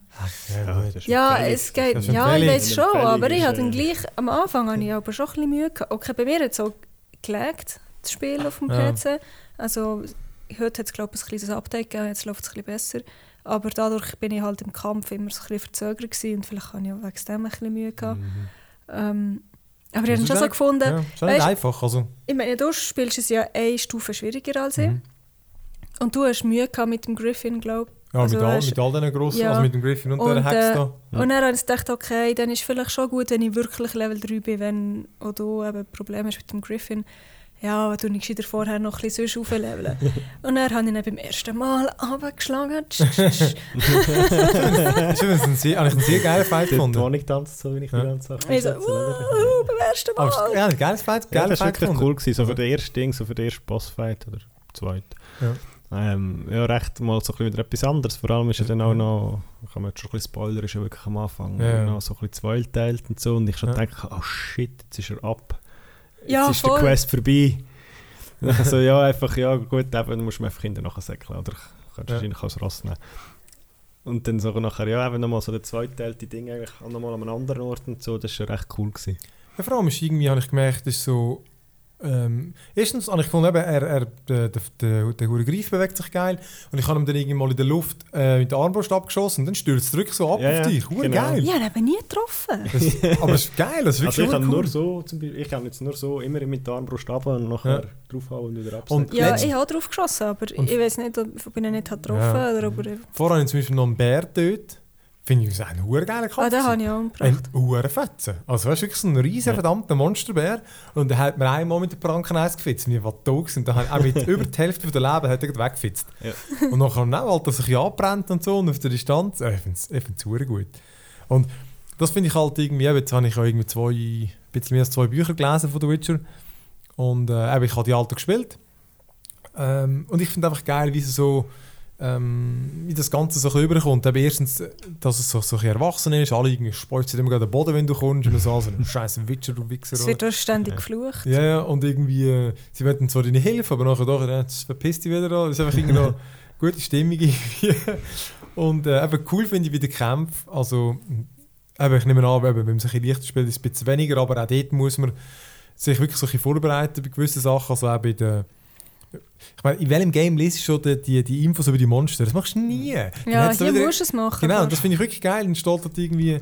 Ja, das ist ja, es geht, ja, ich weiß schon, aber ich hatte dann gleich, am Anfang hatte ich aber schon ein bisschen Mühe gehabt. Okay, bei mir hat es so gelegt, das Spiel auf dem Ja. PC. Also heute hat es glaube ich ein kleines Update gegeben, jetzt läuft es ein bisschen besser. Aber dadurch bin ich halt im Kampf immer so ein bisschen verzögert gewesen und vielleicht habe ich auch wegen dem ein bisschen Mühe gehabt. Mhm. Ähm, aber ich habe ist schon so gefunden, Ja, nicht Weißt- einfach. Also, ich meine, du spielst es ja eine Stufe schwieriger als ich. mhm. Und du hast Mühe gehabt mit dem Griffin, glaube ich. Ja, Also mit, all, hast- mit all diesen grossen, Ja. also mit dem Griffin und, Und, der Hex äh, da. Ja. Und dann habe ich gedacht, okay, dann ist vielleicht schon gut, wenn ich wirklich Level 3 bin, wenn auch du eben Probleme hast mit dem Griffin. Ja, du nicht wieder vorher noch ein bisschen sonst aufleveln. Und dann habe ich ihn beim ersten Mal runtergeschlagen. Das ist übrigens ein sehr, eigentlich ein sehr geiler Fight Der gefunden. Tonic tanzt so, wie ich Ja. die ganze Sache ich so? «Wuhu, beim ersten Aber Mal. es- ja, ein geiles Fight, Ja, geiler das war wirklich gefunden. cool gewesen, so für den ersten Ding, so für den ersten Bossfight oder zweiten. Ja. Ähm, ja, recht mal so ein bisschen wieder etwas anderes. Vor allem ist ja dann auch noch, kann man jetzt schon ein bisschen spoilern, ist ja wirklich am Anfang Ja, noch so ein bisschen zweiteilt und so. Und ich schon Ja. denke, oh shit, jetzt ist er ab. Jetzt Ja, ist voll. der Quest vorbei. Und dann so, ja, einfach, ja, gut, eben, dann musst du mir einfach hinterher nachher säckeln. Oder kannst du Ja. wahrscheinlich als Ross nehmen. Und dann so nachher, ja, eben nochmal so der zweiteilte Ding eigentlich auch nochmal an einem anderen Ort und so, das war schon recht cool gewesen. Ja, vor allem ist irgendwie, habe ich gemerkt, ist so... Ähm, erstens habe ich gefunden, eben, er, er, der, der, der, der hure Greif bewegt sich geil. Und ich habe ihm dann irgendwie mal in der Luft äh, mit der Armbrust abgeschossen und dann stürzt er zurück so ab Ja, auf ja, dich. Hure genau. geil. Ich habe nie getroffen. Das, aber es ist geil, das ist Also wirklich ich hure nur cool. so, zum Beispiel, ich kann jetzt nur so immer mit der Armbrust ab und nachher Ja. draufhauen und wieder Und absetzen. Ja, ich habe drauf geschossen, aber Und- ich weiß nicht, ob ich ihn nicht getroffen Ja. oder ob er... Vorher habe ich zum Beispiel noch einen Bär dort. Finde ich einen hure geilen Kampf. Ah, den habe ich auch Ein umgebracht. hure Fetzen. Also weißt du, wirklich so ein riesen Ja. verdammter Monsterbär. Und der hat mir einmal mit der Pranken eins gefitzt. Und ich war tot. Und dann auch mit über die Hälfte von der Leben hat er weggefitzt. Ja. Und nachher auch, Alter, sich anbrennt und so und auf der Distanz. Äh, Ich finde es ich find's hure gut. Und das finde ich halt irgendwie, jetzt habe ich auch irgendwie zwei, ein bisschen mehr als zwei Bücher gelesen von The Witcher. Und äh, ich habe die alten gespielt. Ähm, und ich finde einfach geil, wie sie so ähm, wie das Ganze so ein bisschen rüberkommt. Eben erstens, äh, dass es so, so ein bisschen erwachsen ist, alle irgendwie speuzen immer gerade den Boden, wenn du kommst, und so, so ein scheiß Witcher, du Wichser. Es wird auch ständig Ja. geflucht. Ja, ja, und irgendwie, äh, sie wollen zwar deine Hilfe, aber nachher doch, jetzt verpisst dich wieder da. Das ist einfach irgendwie noch gute Stimmung irgendwie. Und äh, eben cool finde ich bei den Kämpfen, also eben, ich nehme an, eben, wenn man sich ein leichter spielt, ist es ein bisschen weniger, aber auch dort muss man sich wirklich so ein bisschen vorbereiten bei gewissen Sachen, also auch bei den ich meine, in welchem Game liest du schon die, die, die Infos über die Monster? Das machst du nie. Dann Ja, hier wieder- musst du es machen. Genau, das finde ich wirklich geil. Dann steht dort irgendwie.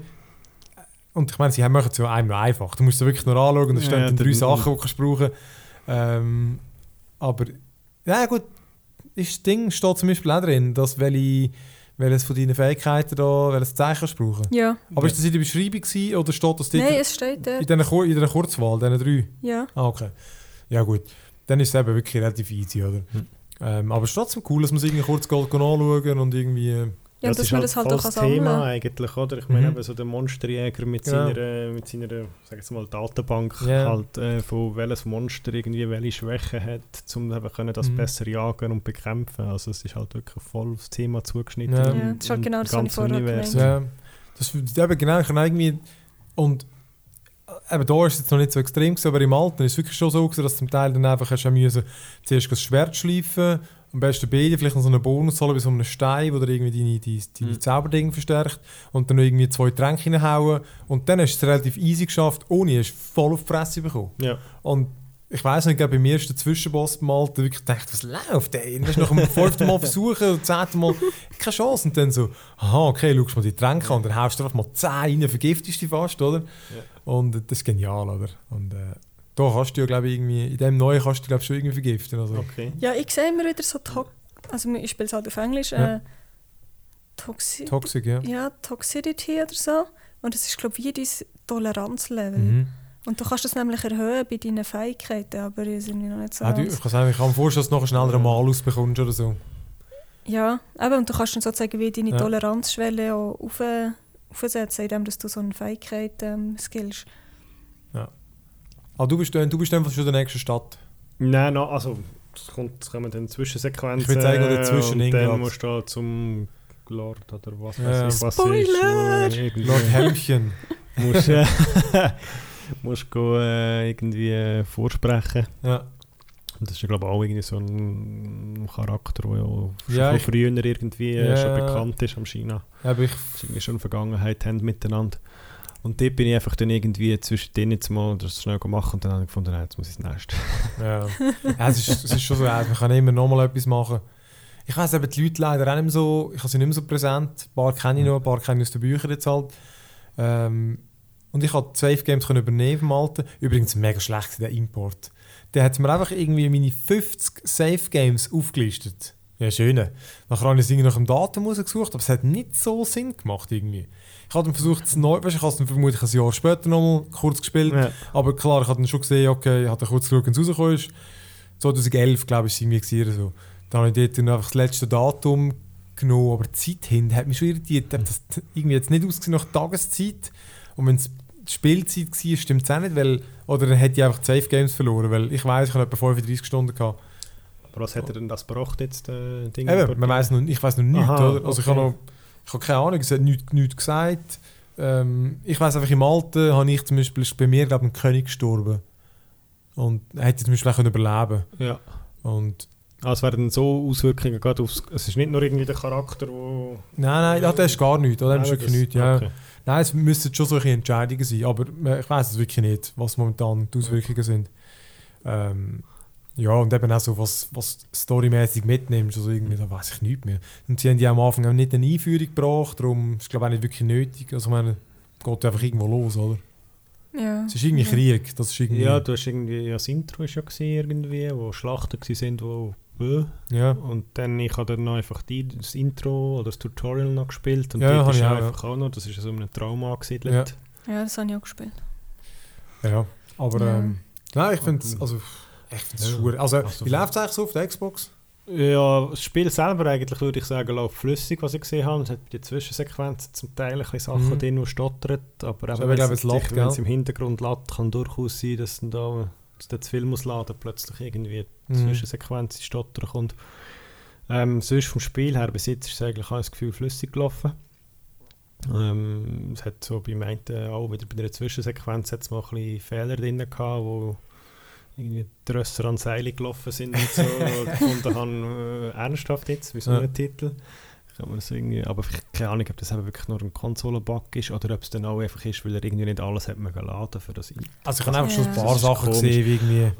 Und ich meine, sie haben- machen es ja einem nur einfach. Du musst es wirklich nur anschauen und Ja, stehen dann der- drei Sachen, die du brauchen ähm, Aber, ja gut, ist das Ding steht zum Beispiel auch drin, dass welche, welches von deinen Fähigkeiten da, welches Zeichen kannst du brauchen. Ja. Aber ist das in der Beschreibung gewesen, oder steht das dort Nein, es steht in dort. in dieser Kurzwahl, diesen drei? Ja. Ah, okay. Ja gut, dann ist es eben wirklich relativ easy, oder? Hm. Ähm, aber es ist trotzdem cool, dass man es irgendwie kurz anschauen und irgendwie... äh, Ja, man das halt auch voll das sammeln Thema eigentlich, oder? Ich meine, Mhm. eben so der Monsterjäger mit Genau. seiner, mit seiner sag jetzt mal, Datenbank, Ja. halt, äh, von welches Monster irgendwie welche Schwächen hat, um eben können das Mhm. besser jagen und bekämpfen. Also es ist halt wirklich voll aufs Thema zugeschnitten. Ja. Ja, das ist halt genau das, was ich vorher Universum. Ja, das eben genau, ich kann irgendwie und äh, eben da ist es jetzt noch nicht so extrem gewesen, aber im Alten ist es wirklich schon so gewesen, dass zum Teil dann einfach hast du müssen zuerst das Schwert schleifen, am besten beide, vielleicht noch so einen Bonus holen bei so einem Stein, wo der irgendwie deine, deine, deine Mhm. Zauberdinge verstärkt und dann noch irgendwie zwei Tränke reinhauen und dann hast du es relativ easy geschafft, ohne hast du voll auf die Fresse bekommen. Ja. Und ich weiß nicht, ich beim ersten Zwischenboss beim Alten wirklich gedacht, was läuft ey? Dann nach dem fünften Mal versuchen, zehnten Mal, keine Chance. Und dann so, aha, okay, schaust mal die Tränke an, dann haust du einfach mal 10 rein, vergiftest dich fast, oder? Und äh, das ist genial, oder? Und äh, da kannst du ja, glaube ich, irgendwie, in dem Neuen kannst du, glaube ich, schon irgendwie vergiften. Also. Okay. Ja, ich sehe immer wieder so to also ich spiele es halt auf Englisch, Ja. äh, Toxi Toxic, ja. ja, Toxicity oder so. Und es ist, glaube ich, wie dein Toleranzlevel. Mhm. Und du kannst das nämlich erhöhen bei deinen Fähigkeiten, aber die sind mir noch nicht so Ah, du, ich kann sagen, ich kann mir vorstellen, dass du noch schneller einen Mal ausbekommst oder so. Ja, eben, und du kannst dann sozusagen wie deine Ja. Toleranzschwelle auch auf, aufsetzen, indem dass du so eine Fähigkeit ähm, skillst. Ah, du bist dann, du bist dann schon in der nächsten Stadt. Nein, no, also es kommt, kommen dann Zwischensequenzen. Ich würd sagen, oder zwischen und dann musst du zum Lord oder was Ja. weiß ich, was Spoiler! ist. irgendwie- Lord Helmchen. musst, äh, musst go, äh, irgendwie äh, vorsprechen. Ja. Und das ist ja glaube ich auch irgendwie so ein Charakter, der ja schon Ja, von früher irgendwie äh, Ja. schon bekannt ist am China. Aber ich, Das irgendwie schon Vergangenheit haben miteinander. Und dort bin ich einfach dann irgendwie zwischen denen jetzt mal das schnell gemacht und dann habe ich gefunden, nein, jetzt muss ich das nächste. ja. ja es, ist, es ist schon so, man kann immer noch mal etwas machen. Ich weiß eben, die Leute leider auch nicht mehr so, ich habe sie nicht mehr so präsent. Ein paar kenne ich noch, ein paar kenne ich aus den Büchern jetzt halt. Ähm, und ich konnte Safe Games können übernehmen vom Alten. Übrigens mega schlecht, der Import. Der hat mir einfach irgendwie meine 50 Safe Games aufgelistet. Ja, schön. Nachher habe ich es irgendwie nach dem Datum rausgesucht, aber es hat nicht so Sinn gemacht irgendwie. Ich habe dann versucht, es neu, weißt, ich habe es dann vermutlich ein Jahr später nochmal kurz gespielt. Ja. Aber klar, ich habe dann schon gesehen, okay, ich habe dann kurz geschaut, wenn es rausgekommen ist. 2011, glaube ich, war es irgendwie so. Dann habe ich dort dann einfach das letzte Datum genommen, aber die Zeit hin hat mich schon irritiert. Das irgendwie jetzt nicht ausgesehen nach Tageszeit. Und wenn es die Spielzeit war, stimmt es auch nicht, weil, oder dann hätte ich einfach die Safe Games verloren, weil ich weiß, ich habe etwa 35 Stunden gehabt. Aber was hat er denn das gebracht jetzt, äh, Ding? Eben, man weiss noch, ich weiß noch nichts, Aha, oder? Also ich okay. habe noch, ich habe keine Ahnung, es hat nichts, nichts gesagt. Ähm, ich weiß einfach, im Alten habe ich zum Beispiel, ist bei mir, glaube ich, ein König gestorben. Und er hätte zum Beispiel auch können überleben Ja. Und Also es werden so Auswirkungen gerade aufs... Es ist nicht nur irgendwie der Charakter, wo... nein, nein, ja, das ist gar nichts, oder? Das ist wirklich nichts, ja. okay. Nein, es müssten schon solche Entscheidungen sein, aber äh, ich weiß es wirklich nicht, was momentan die Auswirkungen sind. Ähm, ja, und eben auch so, was, was storymäßig mitnimmst, also irgendwie, da weiß ich nichts mehr. Und sie haben ja am Anfang auch nicht eine Einführung gebracht, darum ist es glaube ich auch nicht wirklich nötig. Also ich meine, geht einfach irgendwo los, oder? Ja. Es ist irgendwie Ja. Krieg, das ist irgendwie... Ja, du hast irgendwie... Ja, das Intro ist ja gewesen, irgendwie, wo Schlachten sind, wo... Ja. Und dann, ich habe dann noch einfach die, das Intro oder das Tutorial noch gespielt und Ja, dort habe ist ich ja auch, ja. einfach auch noch, das ist ja so einem Trauma angesiedelt. ja, das habe ich auch gespielt. ja. Aber Ja. ähm, nein, ich finde es, also, ich finde es Ja. schwierig. Also, Also wie läuft es eigentlich so auf der Xbox? Ja, das Spiel selber eigentlich würde ich sagen, läuft flüssig, was ich gesehen habe. Es hat bei den Zwischensequenzen zum Teil ein bisschen Sachen Mhm. drin, die stottern. Aber eben, wenn es es im Hintergrund lädt, kann durchaus sein, dass dann da dass der zu viel muss laden, plötzlich irgendwie Mhm. Zwischensequenz in kommt. Ähm, sonst vom Spiel her bis jetzt ist es eigentlich auch das Gefühl flüssig gelaufen. Ähm, es hat so beim einen auch wieder bei einer Zwischensequenz hat's mal ein bisschen Fehler drin gehabt, wo irgendwie die Rösser an Seile gelaufen sind und so und gefunden haben, äh, ernsthaft jetzt, wie so Ja. ein Titel. Kann man das irgendwie, aber ich keine Ahnung, ob das eben wirklich nur ein Konsolenbug ist oder ob es dann auch einfach ist, weil er irgendwie nicht alles hat laden für das. Also ich habe einfach schon ein Ja. paar Sachen komisch. gesehen, wie irgendwie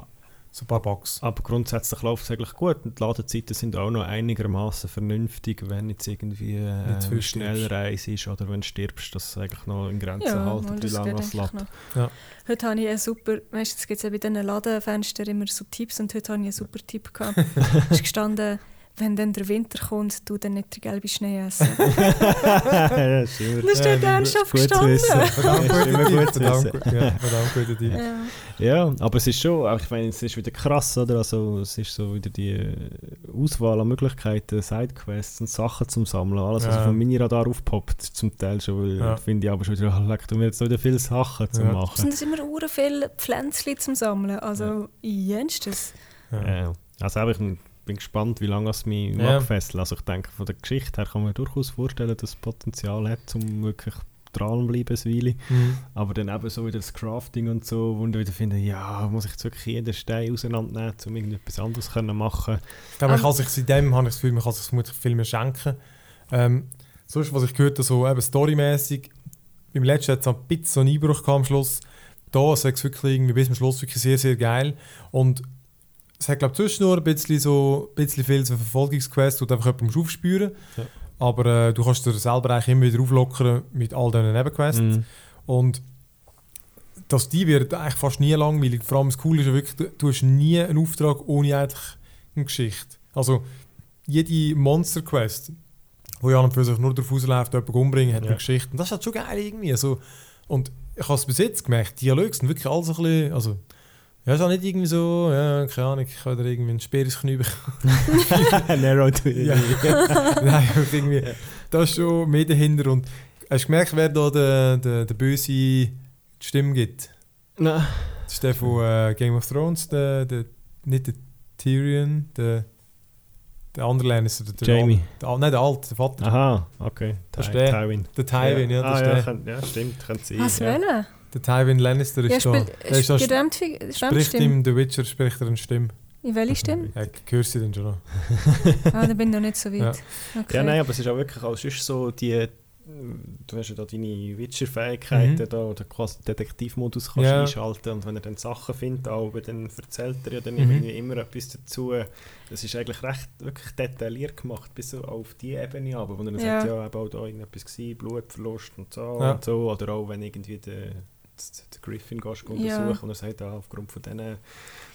so ein paar Bugs. Aber grundsätzlich läuft es eigentlich gut und die Ladezeiten sind auch noch einigermaßen vernünftig, wenn jetzt irgendwie Nicht zu viel äh, Schnellreise ist oder wenn du stirbst, dass es eigentlich noch in Grenzen Ja, mal, wie das lange es lädt. noch. Ja. Heute habe ich einen super, weißt du, es gibt ja bei diesen Ladenfenstern immer so Tipps und heute habe ich einen super Tipp gehabt. Es ist gestanden, wenn dann der Winter kommt, tu dann nicht den gelben Schnee essen. ja, ist immer Das steht Ja, ernsthaft gestanden. Verdammt ist gut zu ja, verdammt. Ja. Ja, aber es ist schon, ich meine, es ist wieder krass, oder? Also, es ist so wieder die äh, Auswahl an Möglichkeiten, Sidequests und Sachen zum Sammeln. Alles, was Ja. auf dem Mini-Radar aufpoppt, ist zum Teil schon, weil Ja. finde ich aber schon wieder, leck, du mir jetzt wieder viele Sachen zu Ja. Es machen. sind immer ure viele Pflänzchen zum Sammeln. Also, jenstes. Ja. Ja. Also, aber ich bin gespannt, wie lange es mich Ja. mag fesseln. Also, ich denke, von der Geschichte her kann man durchaus vorstellen, dass es Potenzial hat, um wirklich dranbleiben, eine Weile. Mhm. Aber dann eben so wieder das Crafting und so, wo ich wieder finde, ja, muss ich jetzt wirklich jeden Stein auseinandernehmen, um irgendetwas anderes können machen Ich glaube, man Ähm. kann sich seitdem habe ich das Gefühl, man kann sich vermutlich viel mehr schenken. Ähm, sonst, was ich gehört habe, so eben storymäßig, beim letzten hat es ein bisschen so einen Einbruch am Schluss. Da ist es wirklich irgendwie bis zum Schluss wirklich sehr, sehr geil. Und es hat, glaube ich, zwischendurch ein bisschen, so, ein bisschen viel so Verfolgungsquest, wo du einfach jemanden aufspüren Ja. Aber äh, du kannst dir selber eigentlich immer wieder auflockern mit all diesen Nebenquests. Mhm. Und dass die wird eigentlich fast nie langweilig. Vor allem das Coole ist ja wirklich, du, du hast nie einen Auftrag ohne eigentlich eine Geschichte. Also jede Monster Quest, wo ja für sich nur darauf ausläuft, jemanden umbringen, hat Ja. eine Geschichte. Und das ist halt schon geil irgendwie. Also, und ich habe es bis jetzt gemerkt, Dialoge sind wirklich alles so ein bisschen, also ja, ist auch nicht irgendwie so, ja, keine Ahnung, ich habe da irgendwie ein Speer ins Knie bekommen. Narrow to Ja. Nein, irgendwie, das ist schon mehr dahinter. Und hast du gemerkt, wer da der, der, der böse Stimme gibt? Nein. Das ist der von äh, Game of Thrones, der, der, nicht der Tyrion, der, der andere Lannister. Der, der Jamie. Al- Der, nein, der alte, der Vater. Aha, okay. Das ist der. Tywin. Der Tywin, ja, das ah, ist ja, der. kann, ja, stimmt, könnte sein. Was ja. wollen? Der Tywin Lannister ist Ja, da. Der ist da spricht ihm The Witcher, spricht er eine Stimme. In welche Stimme? Ja, hörst du den schon noch? Ah, da bin ich noch nicht so weit. Ja. Okay. Ja, nein, aber es ist auch wirklich auch sonst so die. Du hast ja da deine Witcher-Fähigkeiten, Mhm. da, oder quasi Detektivmodus kannst Ja. einschalten und wenn er dann Sachen findet, auch, dann erzählt er ja dann Mhm. immer etwas dazu. Das ist eigentlich recht wirklich detailliert gemacht, bis so auf die Ebene aber wo er dann Ja. sagt, ja, eben auch da irgendetwas gewesen, Blutverlust und so Ja. und so, oder auch wenn irgendwie der, der Griffin gehst du Ja. untersuchen und er sagt, ah, aufgrund von diesen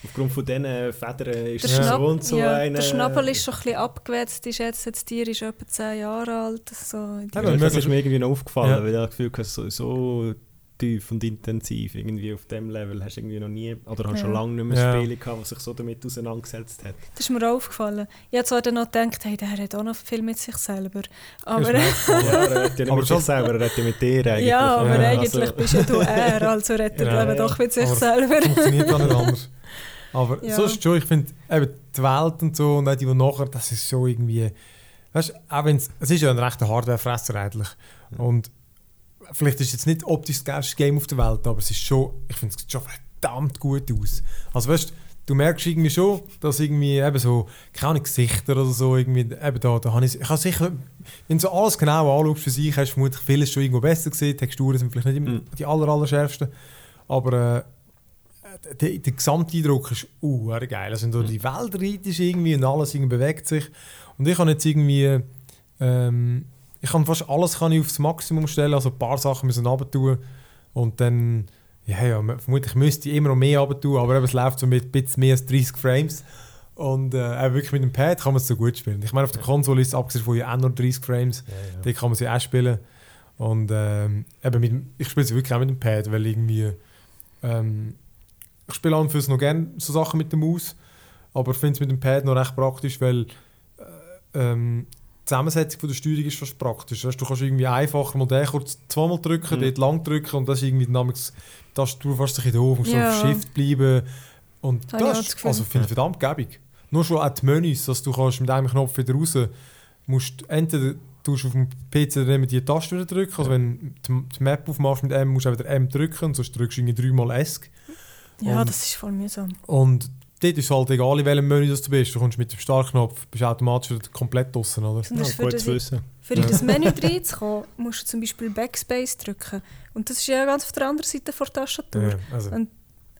aufgrund von diesen Federn ist Der. Schnapp, so und so ja, eine... der Schnabel ist schon ein bisschen abgewetzt, ist jetzt, das Tier ist etwa 10 Jahre alt. So Ja, das ist mir irgendwie noch aufgefallen, Ja. weil ich das Gefühl habe, so, so tief und intensiv irgendwie auf dem Level hast du irgendwie noch nie, oder hast Ja. schon lange nicht mehr Ja. Spiele gehabt, was sich so damit auseinandergesetzt hat. Das ist mir auch aufgefallen. Ich habe zwar dann noch gedacht, hey, der hat auch noch viel mit sich selber. Aber, ja, er redet ja nicht Aber mit sich selber, er redet ja mit dir eigentlich. ja, aber Ja, eigentlich also- bist ja du er, also redet er Ja, doch mit sich Aber- selber. Funktioniert auch nicht anders. Aber Ja. sonst schon, ich finde, eben die Welt und so und auch die, die nachher, das ist so irgendwie. Weißt du, auch wenn es. Es ist ja ein rechter Hardware-Fresser eigentlich. Und vielleicht ist es jetzt nicht optisch das geilste Game auf der Welt, aber es ist schon. Ich finde, es schon verdammt gut aus. Also weißt du, merkst irgendwie schon, dass irgendwie eben so, keine Gesichter oder so, irgendwie, eben da, da habe ich, ich habe sicher, wenn du so alles genau anschaust für sich, hast du vermutlich vieles schon irgendwo besser gesehen, Texturen sind vielleicht nicht immer Mhm. die aller, aller schärfsten, aber äh, der, der Gesamteindruck ist uh, geil. Also, wenn du Mhm. die Welt reitest irgendwie und alles irgendwie bewegt sich. Und ich kann jetzt irgendwie, ähm, ich kann fast alles kann ich aufs Maximum stellen, also ein paar Sachen müssen runter tun und dann, ja, ja, vermutlich müsste ich immer noch mehr runter tun, aber eben, es läuft so mit ein bisschen mehr als 30 Frames. Und äh, wirklich mit dem Pad kann man es so gut spielen. Ich meine, auf der Konsole ist es abgesehen von ja auch nur 30 Frames. Ja, ja. Die kann man sie auch spielen. Und ähm, eben mit, ich spiele sie wirklich auch mit dem Pad, weil irgendwie ähm, ich spiele an und für sich noch gerne so Sachen mit der Maus, aber ich finde es mit dem Pad noch recht praktisch, weil äh, ähm, Zusammensetzung von der Steuerung ist fast praktisch. Weißt, du kannst irgendwie einfacher mal den kurz zweimal drücken, Mhm. dort lang drücken und das ist irgendwie dynamisch Tastatur fast ein bisschen doof, musst Ja. so auf Shift bleiben. Und das das ist, also finde ich verdammt gäbig. Nur schon auch die Menüs, dass du kannst mit einem Knopf wieder raus musst entweder tust du auf dem PC dann immer die Taste wieder drücken, also wenn du die, Map aufmachst mit M, musst du auch wieder M drücken und sonst drückst du irgendwie dreimal ESC. Ja, Und- das ist voll mühsam. Und dort ist es halt egal, in welchem Menü das du bist. Du kommst mit dem Startknopf, bist automatisch komplett draußen, oder? Ja, für, gut das, zu wissen. für in das Menü reinzukommen, musst du zum Beispiel Backspace drücken. Und das ist ja ganz auf der anderen Seite der Tastatur. Ja, also, Und-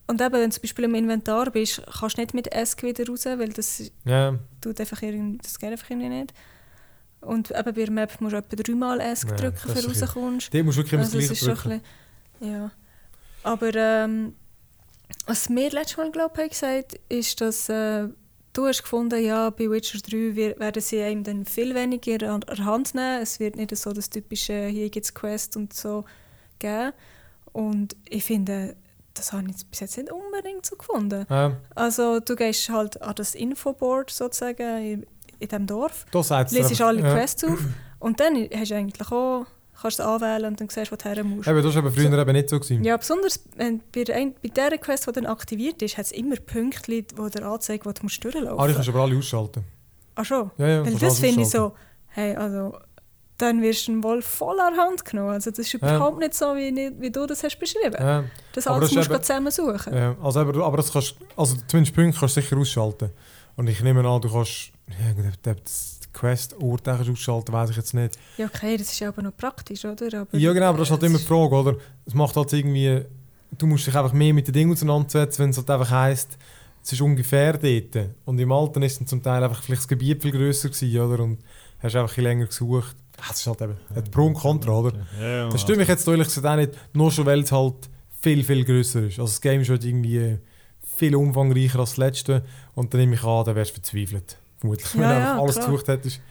Und eben, wenn du zum Beispiel im Inventar bist, kannst du nicht mit ESC wieder raus, weil das ja, tut einfach irgendwie, das geht einfach irgendwie nicht. Und eben bei der Map musst du etwa dreimal ESC Ja, drücken, das für rauskommst. dort musst du wirklich immer Also das ist schon drücken. ein bisschen, ja. Aber ähm, was mir letztes Mal glaub ich gesagt ist, dass äh, du hast gefunden, ja, bei Witcher 3 wir- werden sie einem dann viel weniger an der Hand nehmen. Es wird nicht so das typische hier gibt es Quest und so geben. Und ich finde, das habe ich bis jetzt nicht unbedingt so gefunden. Ja, Also du gehst halt an das Infoboard sozusagen in, in diesem Dorf lesest alle ja. Quests auf und dann hast du eigentlich auch, kannst du es anwählen und dann siehst du, wo du her musst. Eben, das war aber früher eben nicht so. Gewesen. Ja, besonders wenn bei, der, ein- bei dieser Quest, die dann aktiviert ist, hat es immer Punkte, die dir anzeigen, wo du musst durchlaufen Ah, die musst. kannst du aber alle ausschalten. Ach schon? Ja, ja, Weil das finde ich so, hey, also dann wirst du wohl voll an der Hand genommen. Also das ist überhaupt nicht so, wie, wie du das hast beschrieben. Ja, Das alles das musst du zusammen suchen. ja, also, aber, aber das kannst, also zumindest Punkte kannst du sicher ausschalten. Und ich nehme an, du kannst ja, das Kannst ausschalten, weiß ich jetzt nicht. Ja, okay, das ist ja aber noch praktisch, oder? Aber Ja, genau, aber das ist halt immer die Frage, oder? Es macht halt irgendwie, du musst dich einfach mehr mit den Dingen auseinandersetzen, wenn es halt einfach heisst, es ist ungefähr dort. Und im Alten ist dann zum Teil einfach vielleicht das Gebiet viel grösser gewesen, oder? Und hast einfach ein länger gesucht. Ah, Das ist halt eben ein Pro und Contra, oder? Ja, ja. Das stimmt mich jetzt ehrlich gesagt auch nicht, nur schon weil es halt viel, viel grösser ist. Also das Game ist halt irgendwie viel umfangreicher als das letzte und dann nehme ich an, dann wärst du verzweifelt. Vermutlich, wenn Ja, du ja, alles klar. gesucht hättest.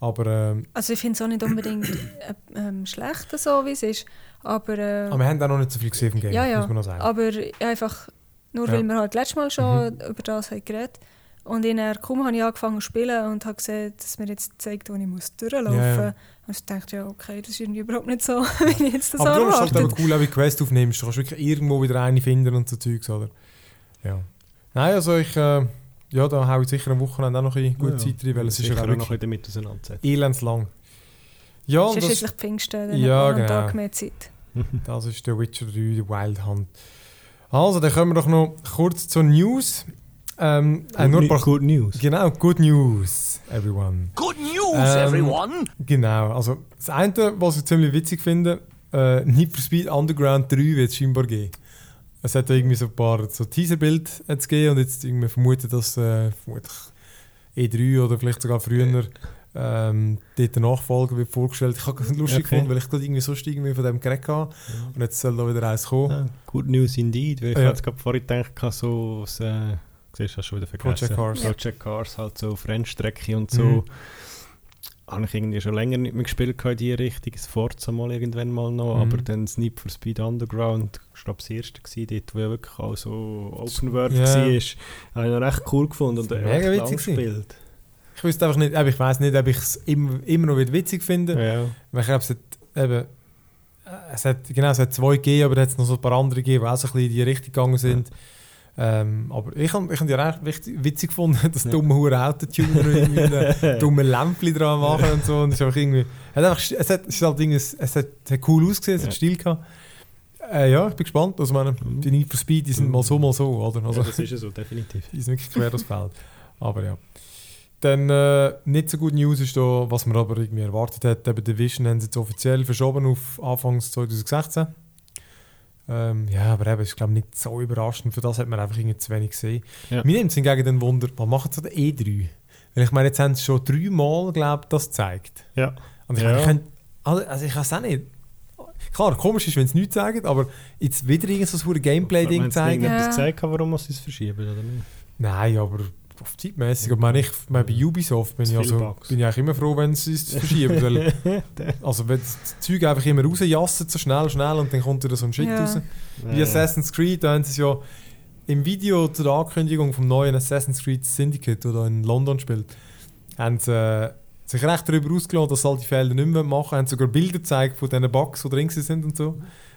Aber, ähm, Also ich finde es auch nicht unbedingt äh, ähm, schlecht, so wie es ist. Aber, äh, aber wir haben auch noch nicht so viel gesehen vom Game, Ja, ja. muss man noch sagen. aber einfach, nur Ja. weil wir halt letztes Mal schon über das haben geredet Und in der kaum habe ich angefangen zu spielen und habe gesehen, dass mir jetzt zeigt, wo ich muss durchlaufen muss. Ja, ja. Und ich dachte, ja, okay, das ist irgendwie überhaupt nicht so, wie ich jetzt das Aber du ist halt aber cool, wie du Quest aufnimmst. Du kannst wirklich irgendwo wieder eine finden und so Zeugs, oder? Ja. Nein, also ich, äh, ja, da habe ich sicher am Wochenende auch noch ein bisschen gute Ja, Zeit drin, weil es ist ja auch noch wirklich damit auseinandersetzen. elendslang. Ja, Es und ist das, schließlich Pfingsten, dann Ja, hat man genau. einen Tag mehr Zeit. das ist der Witcher 3, die Wild Hunt. Also, dann kommen wir doch noch kurz zur News. Ähm, äh, nur ein paar, Good News. genau, good news, everyone. Good news, Ähm, everyone! Genau, also das eine, was ich ziemlich witzig finde, äh, Need for Speed Underground 3 wird es scheinbar geben. Es hat irgendwie so ein paar so Teaserbild gegeben und jetzt irgendwie vermuten, dass äh, vermutlich E3 oder vielleicht sogar früher ähm, dort der Nachfolger wird vorgestellt. Ich habe es lustig Okay. gefunden, weil ich gerade irgendwie so irgendwie von dem Gerät hatte und jetzt soll da wieder eins kommen. Ja, good News indeed. Weil ich Ja. ja. jetzt gerade vorhin gedacht, so was, äh, siehst du, hast schon wieder vergessen. Project Cars. Project Cars, halt so Rennstrecke und so. Mhm. Habe ich irgendwie schon länger nicht mehr gespielt in die Richtung. Das Forza mal irgendwann mal noch, Mhm. aber dann Need for Speed Underground, ich glaube das erste gewesen, dort, wo ja wirklich auch so Open World Ja. war, habe ich noch recht cool gefunden und war mega witzig gespielt. Ich wüsste einfach nicht, aber ich weiß nicht, ob ich es immer, immer noch wieder witzig finde. Ja. Weil ich glaube, es hat eben, äh, es hat, genau, es hat zwei gegeben, aber es hat noch so ein paar andere gegeben, die auch so ein bisschen in die Richtung gegangen sind. Ähm, aber ich habe ich hab die recht wichtig, witzig gefunden, das Ja. dumme hure Autotuner irgendwie ein dumme Lämpchen dran machen und so. Und es einfach irgendwie, hat einfach, es hat, es ist halt irgendwie, es hat, hat cool ausgesehen, es hat Ja. Stil gehabt. Äh, ja, ich bin gespannt. Also, meine, Mhm. die Need for Speed, die sind Mhm. mal so, mal so, oder? Also, ja, das ist ja so, definitiv. die sind wirklich quer das Feld. Aber ja. Dann äh, nicht so gute News ist da, was man aber irgendwie erwartet hat. Eben Division haben sie jetzt offiziell verschoben auf Anfangs 2016. Ähm, ja, aber eben, ist glaube nicht so überraschend. Für das hat man einfach irgendwie zu wenig gesehen. Ja. Mir nimmt es hingegen den Wunder, was macht so der E3? Weil ich meine, jetzt haben sie schon dreimal, glaube ich, das gezeigt. Ja. Und ich Ja. meine, ich könnte- also, also ich kann es auch nicht. Klar, komisch ist, wenn sie nichts sagen, aber jetzt wieder irgend so ein Gameplay-Ding sie zeigen. irgendetwas Ja. gesagt haben, warum sie es verschieben, oder nicht? Nein, aber auf zeitmäßig. Meine, ich, meine, bei Ubisoft bin ich, also, bin ich eigentlich immer froh, wenn sie es verschieben. weil, also wenn das Zeug einfach immer rausjassen, so schnell, schnell und dann kommt wieder so ein Shit Ja. raus. Wie Assassin's Creed, da haben sie es ja im Video zur Ankündigung vom neuen Assassin's Creed Syndicate, das da in London spielt, haben sie äh, sich recht darüber ausgelassen, dass sie all die Fehler nicht mehr machen. Haben sogar Bilder gezeigt von diesen Bugs, die drin sind und so.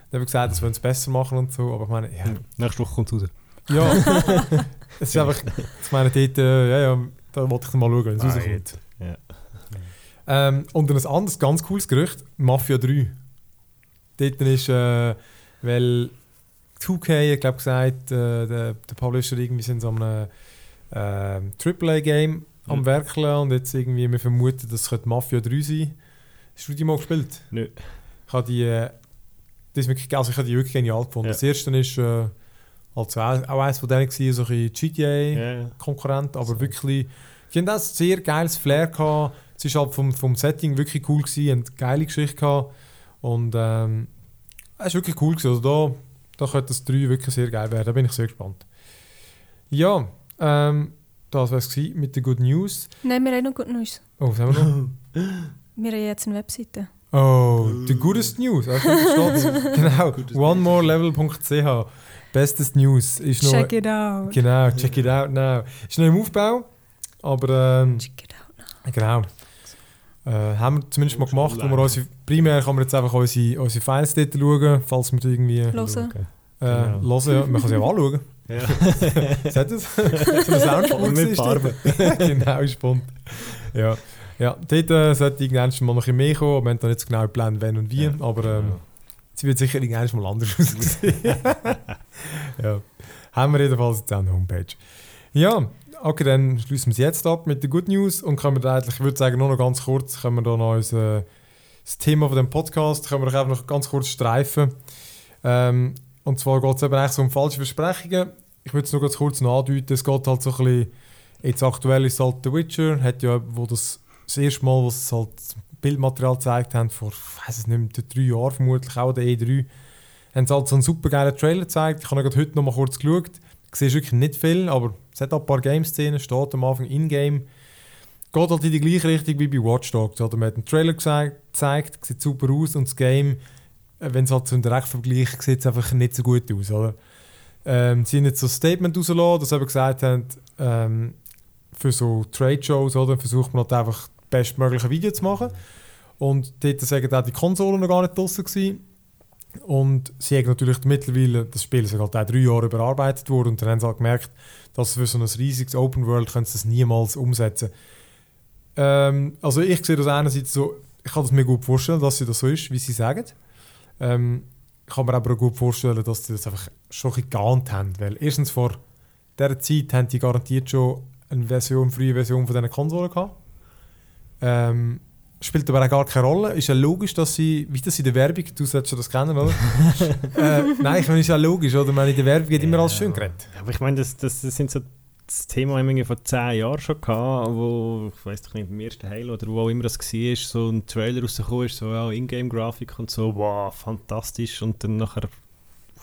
Dann haben sie gesagt, das wollen sie besser machen und so. Aber ich meine, ja, Ja. Nächste Woche kommt es raus. ja, es ist einfach, ich meine, dort, äh, ja, ja, da wollte ich mal schauen, wenn es Ah, rauskommt. Ja. Ähm, und ein anderes ganz cooles Gerücht, Mafia 3. Dort ist, äh, weil 2K, ich glaube gesagt, äh, der, der Publisher irgendwie sind so einem äh, AAA-Game am Mhm. werkeln und jetzt irgendwie, wir vermuten, das könnte Mafia 3 sein. Hast du die mal gespielt? Nö. Ich habe die, äh, das ist wirklich, also ich habe die wirklich genial gefunden. Ja. Das erste ist äh, also auch, eines von denen gewesen, so ein bisschen GTA. Ja, ja. Konkurrent, aber So. wirklich, ich finde das sehr geiles Flair gehabt. Es war halt vom, vom Setting wirklich cool gewesen, eine geile Geschichte gehabt und ähm, es ist wirklich cool gewesen. Also da, da könnte das 3 wirklich sehr geil werden. Da bin ich sehr gespannt. Ja, ähm, das war es gewesen mit den Good News. Nein, wir haben noch Good News. Oh, was haben wir noch? Wir haben jetzt eine Webseite. Oh, the goodest news. Also, genau, onemorelevel.ch. Bestes News ist noch. Check it out. Genau, check it out now. Ist noch im Aufbau, aber ähm, Check it out. genau. Äh, haben wir zumindest mal gemacht. Wo wir unsere, primär kann man jetzt einfach unsere, unsere Files dort schauen, falls wir die irgendwie äh, Hören. Hören. Genau. Ja. Man kann sie auch anschauen. Ja. Seht ihr das? so eine Soundspur Und mit. Farbe. genau, ist bunt. Ja. Ja, dort äh, sollte irgendwann mal noch ein bisschen mehr kommen. Wir haben da nicht so genau geplant, wenn und wie, Ja. aber ähm, sie wird sicher irgendwann mal anders aussehen. ja. Haben wir jedenfalls jetzt auch eine Homepage. Ja, okay, dann schließen wir es jetzt ab mit den Good News und können wir eigentlich, ich würde sagen, nur noch ganz kurz, können wir da noch unser, das Thema von dem Podcast, können wir doch einfach noch ganz kurz streifen. Ähm, und zwar geht es eben eigentlich so um falsche Versprechungen. Ich würde es nur ganz kurz noch andeuten, es geht halt so ein bisschen, jetzt aktuell ist halt The Witcher, hat ja, wo das, das erste Mal, wo es halt Bildmaterial gezeigt haben, vor, weiß es nicht mehr, drei Jahren vermutlich, auch der E3, haben sie halt so einen super geilen Trailer gezeigt. Ich habe heute noch mal kurz geschaut. Ich sehe wirklich nicht viel, aber es hat ein paar Game-Szenen, steht am Anfang in-game. Geht halt in die gleiche Richtung wie bei Watch Dogs. Oder man hat einen Trailer gezeigt, sieht super aus und das Game, äh, wenn es halt so direkt vergleicht, sieht es einfach nicht so gut aus. Oder? Ähm, sie haben jetzt so ein Statement rausgelassen, dass sie gesagt haben, ähm, für so Trade-Shows? Versucht man halt einfach bestmögliche Video zu machen. Und dort sagen auch die Konsolen noch gar nicht draussen gewesen. Und sie haben natürlich mittlerweile, das Spiel ist halt auch drei Jahre überarbeitet worden und dann haben sie halt gemerkt, dass für so ein riesiges Open World können sie das niemals umsetzen. Ähm, also ich sehe das einerseits so, ich kann das mir gut vorstellen, dass sie das so ist, wie sie sagen. Ähm, ich kann mir aber auch gut vorstellen, dass sie das einfach schon ein geahnt haben, weil erstens vor dieser Zeit haben die garantiert schon eine Version, frühe Version von diesen Konsolen gehabt. Ähm, spielt aber auch gar keine Rolle. Ist ja logisch, dass sie, wie das in der Werbung, du solltest ja das kennen, oder? äh, nein, ich meine, ist ja logisch, oder? Meine, in der Werbung wird immer alles schön geredet. Aber ich meine, das, das, das sind so das Thema haben wir vor zehn Jahren schon gehabt, wo, ich weiß doch nicht, im ersten Halo oder wo auch immer das war, so ein Trailer rausgekommen ist, so ja, Ingame-Grafik und so, wow, fantastisch. Und dann nachher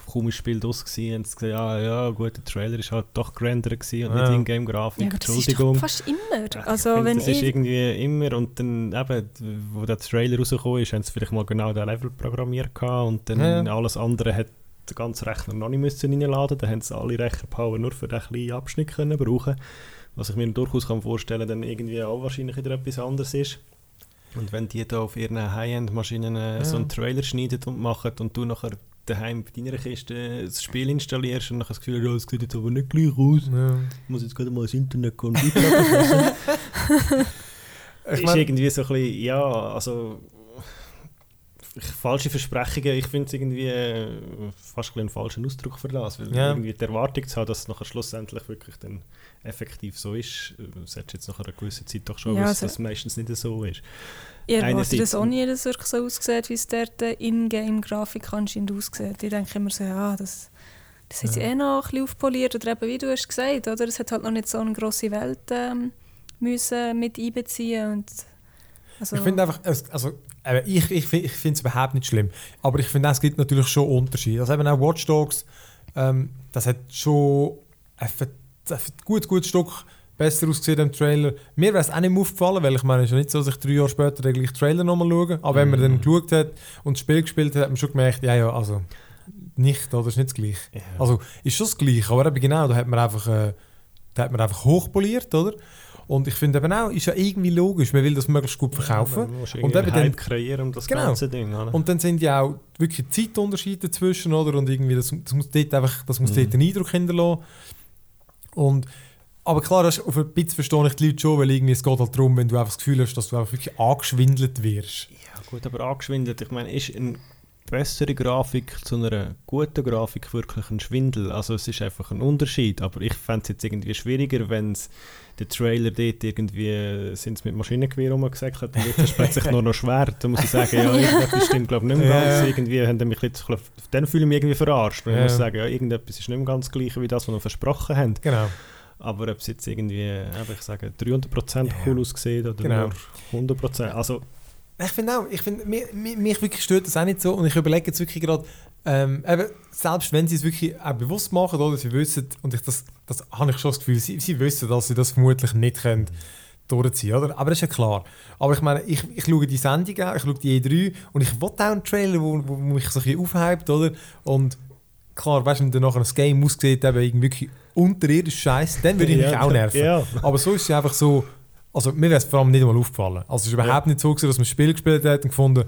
kaum ein Spiel draus gewesen, haben sie gesagt, ja, ja, gut, der Trailer ist halt doch gerendert gewesen und Ja. nicht Ingame-Grafik, Ja, aber das Entschuldigung. ist doch fast immer. Ja, Also, find, wenn das ist irgendwie immer und dann eben, wo der Trailer rausgekommen ist, haben sie vielleicht mal genau den Level programmiert gehabt und dann Ja, ja. alles andere hat der ganze Rechner noch nicht müssen reinladen. Dann haben sie alle Rechnerpower nur für den kleinen Abschnitt können brauchen. Was ich mir durchaus kann vorstellen, dann irgendwie auch wahrscheinlich wieder etwas anderes ist. Und wenn die da auf ihren High-End-Maschinen äh, so Ja. einen Trailer schneiden und machen und du nachher daheim bei deiner Kiste das Spiel installierst und nachher das Gefühl hast, ja, das sieht jetzt aber nicht gleich aus. Ja. Ich muss jetzt gerade mal das Internet gehen und. Ich ist mein, irgendwie so ein bisschen, ja, also ich, falsche Versprechungen, ich finde es irgendwie äh, fast ein, ein falscher Ausdruck für das, weil Ja. irgendwie die Erwartung zu haben, dass es nachher schlussendlich wirklich dann effektiv so ist, äh, du jetzt nach einer gewissen Zeit doch schon Ja, also- dass es meistens nicht so ist. Ich erwarte einerseits- das auch nie, dass es wirklich so aussieht, wie es dort äh, In-Game-Grafik anscheinend aussieht. Ich denke immer so, ja, das, das hat Ja. eh noch ein bisschen aufpoliert. Oder eben, wie du hast gesagt, oder? es hat halt noch nicht so eine grosse Welt ähm, müssen mit einbeziehen. Und, also, Ich finde einfach, also, eben, ich, ich, ich finde es überhaupt nicht schlimm. Aber ich finde, es gibt natürlich schon Unterschiede. Also eben auch Watch Dogs, ähm, das hat schon ein, ein gut, gutes Stück besser ausgesehen im Trailer. Mir wäre es auch nicht aufgefallen, weil ich meine, es ist ja nicht so, dass ich drei Jahre später den gleichen Trailer nochmal schaue. Aber wenn man dann geschaut hat und das Spiel gespielt hat, hat man schon gemerkt, ja, ja, also nicht, oder? Das ist nicht das Gleiche. Ja. Also ist schon das Gleiche, aber eben genau, da hat man einfach, äh, da hat man einfach hochpoliert, oder? Und ich finde eben auch, ist ja irgendwie logisch, man will das möglichst gut verkaufen. Ja, Und und eben dann- kreieren um das Genau. ganze Ding. Oder? Und dann sind ja auch wirklich Zeitunterschiede dazwischen, oder? Und irgendwie, das, das muss dort einfach, das muss Mhm. dort einen Eindruck hinterlassen. Und, aber klar, das ist, auf ein bisschen verstehe ich die Leute schon, weil irgendwie es geht halt darum, wenn du einfach das Gefühl hast, dass du einfach wirklich angeschwindelt wirst. Ja, gut, aber angeschwindelt. Ich meine, ist eine bessere Grafik zu einer guten Grafik wirklich ein Schwindel? Also, es ist einfach ein Unterschied. Aber ich fände es jetzt irgendwie schwieriger, wenn es der Trailer dort irgendwie sind sie mit Maschinengewehr rumgesackt und jetzt ist plötzlich nur noch Schwert. Da muss ich sagen, ja, irgendetwas stimmt, glaube ich, nicht mehr ganz. Irgendwie haben mich jetzt, glaub, dann fühle ich mich irgendwie verarscht. Und Ja. ich muss sagen, ja, irgendetwas ist nicht mehr ganz gleich wie das, was wir versprochen haben. Genau. Aber ob es jetzt irgendwie, eben, ich sage, 300% Ja. cool aussieht oder Genau. nur 100%. Also, Ich finde auch, ich finde, mich, mich, wirklich stört das auch nicht so und ich überlege jetzt wirklich gerade, ähm, eben, selbst wenn sie es wirklich auch bewusst machen, oder sie wissen, und ich das, das habe ich schon das Gefühl, sie, sie wissen, dass sie das vermutlich nicht können durchziehen, oder? Aber das ist ja klar. Aber ich meine, ich, ich schaue die Sendung auch, ich schaue die E3 und ich will auch einen Trailer, wo, wo mich so ein bisschen aufhypt, oder? Und klar, weißt du, wenn dann nachher ein Game aussieht, eben irgendwie wirklich unterirdisch scheiße, dann würde ich mich ja, auch nerven. Ja. Aber so ist es einfach so, also mir wäre es vor allem nicht einmal aufgefallen. Also es ist überhaupt nicht so gewesen, dass man ein Spiel gespielt hat und gefunden,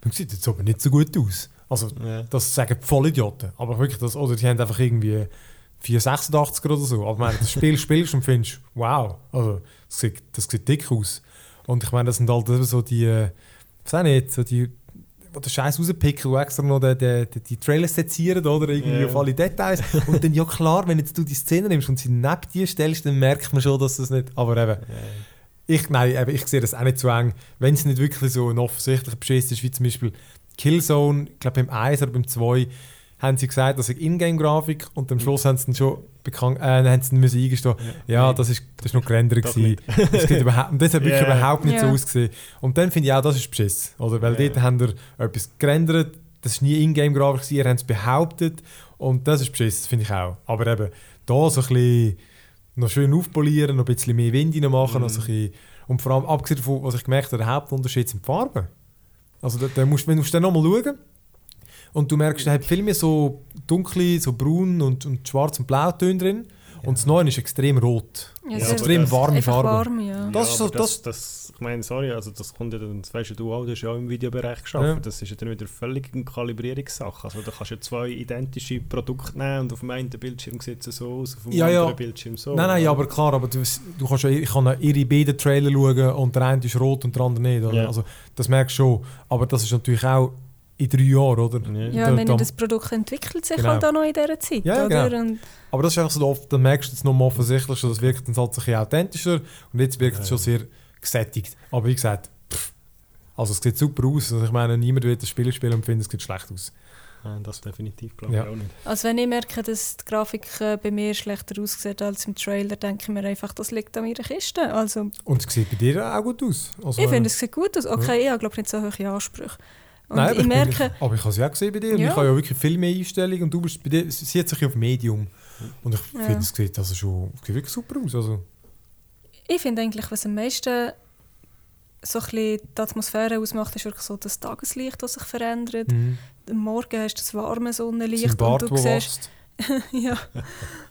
das sieht jetzt aber nicht so gut aus. Also Ja. das sagen Vollidioten. Aber wirklich, das, oder die haben einfach irgendwie 486 oder so. Aber ich meine, das Spiel spielst und findest, wow, also das sieht, das sieht dick aus. Und ich meine, das sind halt so die, äh, was auch nicht, so die den Scheiß rauspicken, die extra noch die, die, die, die Trailer sezieren oder irgendwie Ja. auf alle Details. Und dann, ja klar, wenn jetzt du die Szene nimmst und sie neben dir stellst, dann merkt man schon, dass das nicht, aber eben, ich, nein, eben, ich sehe das auch nicht zu eng. Wenn es nicht wirklich so ein offensichtlicher Beschiss ist, wie zum Beispiel Killzone, ich glaube beim 1 oder beim 2, haben sie gesagt, das ist Ingame-Grafik und am Schluss haben sie dann schon bekannt, äh, haben sie dann müssen eingestehen, ja, das ist, das ist noch gerendert gewesen. Das, geht überhaupt, und das hat wirklich Ja. überhaupt nicht so Ja. ausgesehen. Und dann finde ich auch, das ist Beschiss. Oder? Weil Ja. dort haben wir etwas gerendert, das war nie Ingame-Grafik, ihr habt es behauptet und das ist Beschiss, finde ich auch. Aber eben, da so ein bisschen noch schön aufpolieren, noch ein bisschen mehr Wind reinmachen, noch so ein bisschen, und vor allem, abgesehen davon, was ich gemerkt habe, der Hauptunterschied sind die Farben. Also da, da musst, wenn du dann nochmal schauen und du merkst, er hat viel mehr so dunkle, so braun und, und schwarz und blau Töne drin Und das Neue ist extrem rot. Ja, Ja, sehr- extrem warme Farbe. warm, ja. Das ist so- aber das, das, ich meine, sorry, also das kommt ja dann, das weißt ja du auch, du hast ja auch im Videobereich geschafft. Ja. Das ist ja dann wieder völlig eine Kalibrierungssache. Also da kannst du ja zwei identische Produkte nehmen und auf dem einen Bildschirm sieht es so aus, auf dem Ja, ja. anderen Bildschirm so. Nein, nein, ja, aber klar, aber du, du kannst ja, ich kann ja ihre beiden Trailer schauen und der eine ist rot und der andere nicht. Oder? Ja. Also, das merkst du schon. Aber das ist natürlich auch in drei Jahren, oder? Ja. Ja, Da- meine, da- das Produkt entwickelt sich Genau. halt auch noch in dieser Zeit, Ja, ja, oder? genau. Und Aber das ist einfach so oft, dann merkst du jetzt nochmal offensichtlich, das wirkt dann halt ein bisschen authentischer und jetzt wirkt es Ja. schon sehr gesättigt. Aber wie gesagt, pff, also es sieht super aus. Also ich meine, niemand wird das Spiel spielen und findet, es sieht schlecht aus. Nein, das definitiv, glaube Ja. ich auch nicht. Also wenn ich merke, dass die Grafik äh, bei mir schlechter aussieht als im Trailer, denke ich mir einfach, das liegt an meiner Kiste. Also Und es sieht bei dir auch gut aus. Also, ich finde, es sieht gut aus. Okay, ich habe glaube nicht so hohe Ansprüche. Und Nein, aber ich bin- merke, aber ich habe es ja auch gesehen bei dir. Ja. Ich habe ja wirklich viel mehr Einstellungen und du bist bei dir, sie hat sich auf Medium. Und ich Ja. finde, es sieht also schon wirklich super aus. Also, ich finde eigentlich, was am meisten so ein die Atmosphäre ausmacht, ist wirklich so das Tageslicht, das sich verändert. mhm. Am Morgen hast du das warme Sonnenlicht Sein Bart, und du siehst... ja.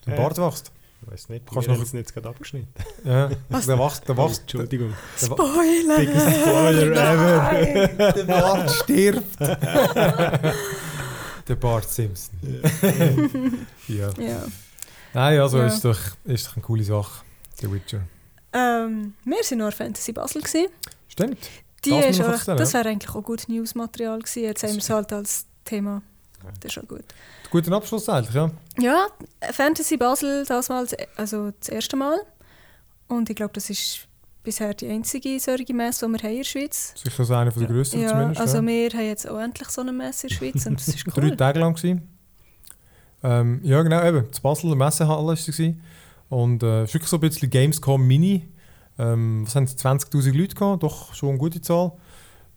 Der. Bart wächst. Ich weiß nicht, Kannst wir noch- haben es nicht gerade abgeschnitten. Ja. Der wächst, der wächst. Der, Entschuldigung. der, Spoiler! Biggest Spoiler ever. der Bart stirbt. der Bart Simpson. ja. Ja. Nein, also Ja. ist, doch, ist doch eine coole Sache, The Witcher. Ähm, wir waren in Fantasy Basel. Gewesen. Stimmt. Die ist auch, das ja? wäre eigentlich auch gut Newsmaterial gewesen. Jetzt haben wir es halt als Thema. Das ist schon gut. Guter Abschluss eigentlich, ja. Ja, Fantasy Basel das mal, also das erste Mal. Und ich glaube, das ist bisher die einzige solche Messe, die wir haben in der Schweiz Sicher so einer von der grösseren Ja, zumindest. also ja. wir haben jetzt auch endlich so eine Messe in der Schweiz und das ist Drei cool. Tage lang. Gewesen. Ähm, ja, genau, eben. Das Basel, eine Messehalle war gewesen. Und äh, es ist wirklich so ein bisschen Gamescom Mini. Ähm, was haben es? 20'000 Leute gehabt, doch schon eine gute Zahl.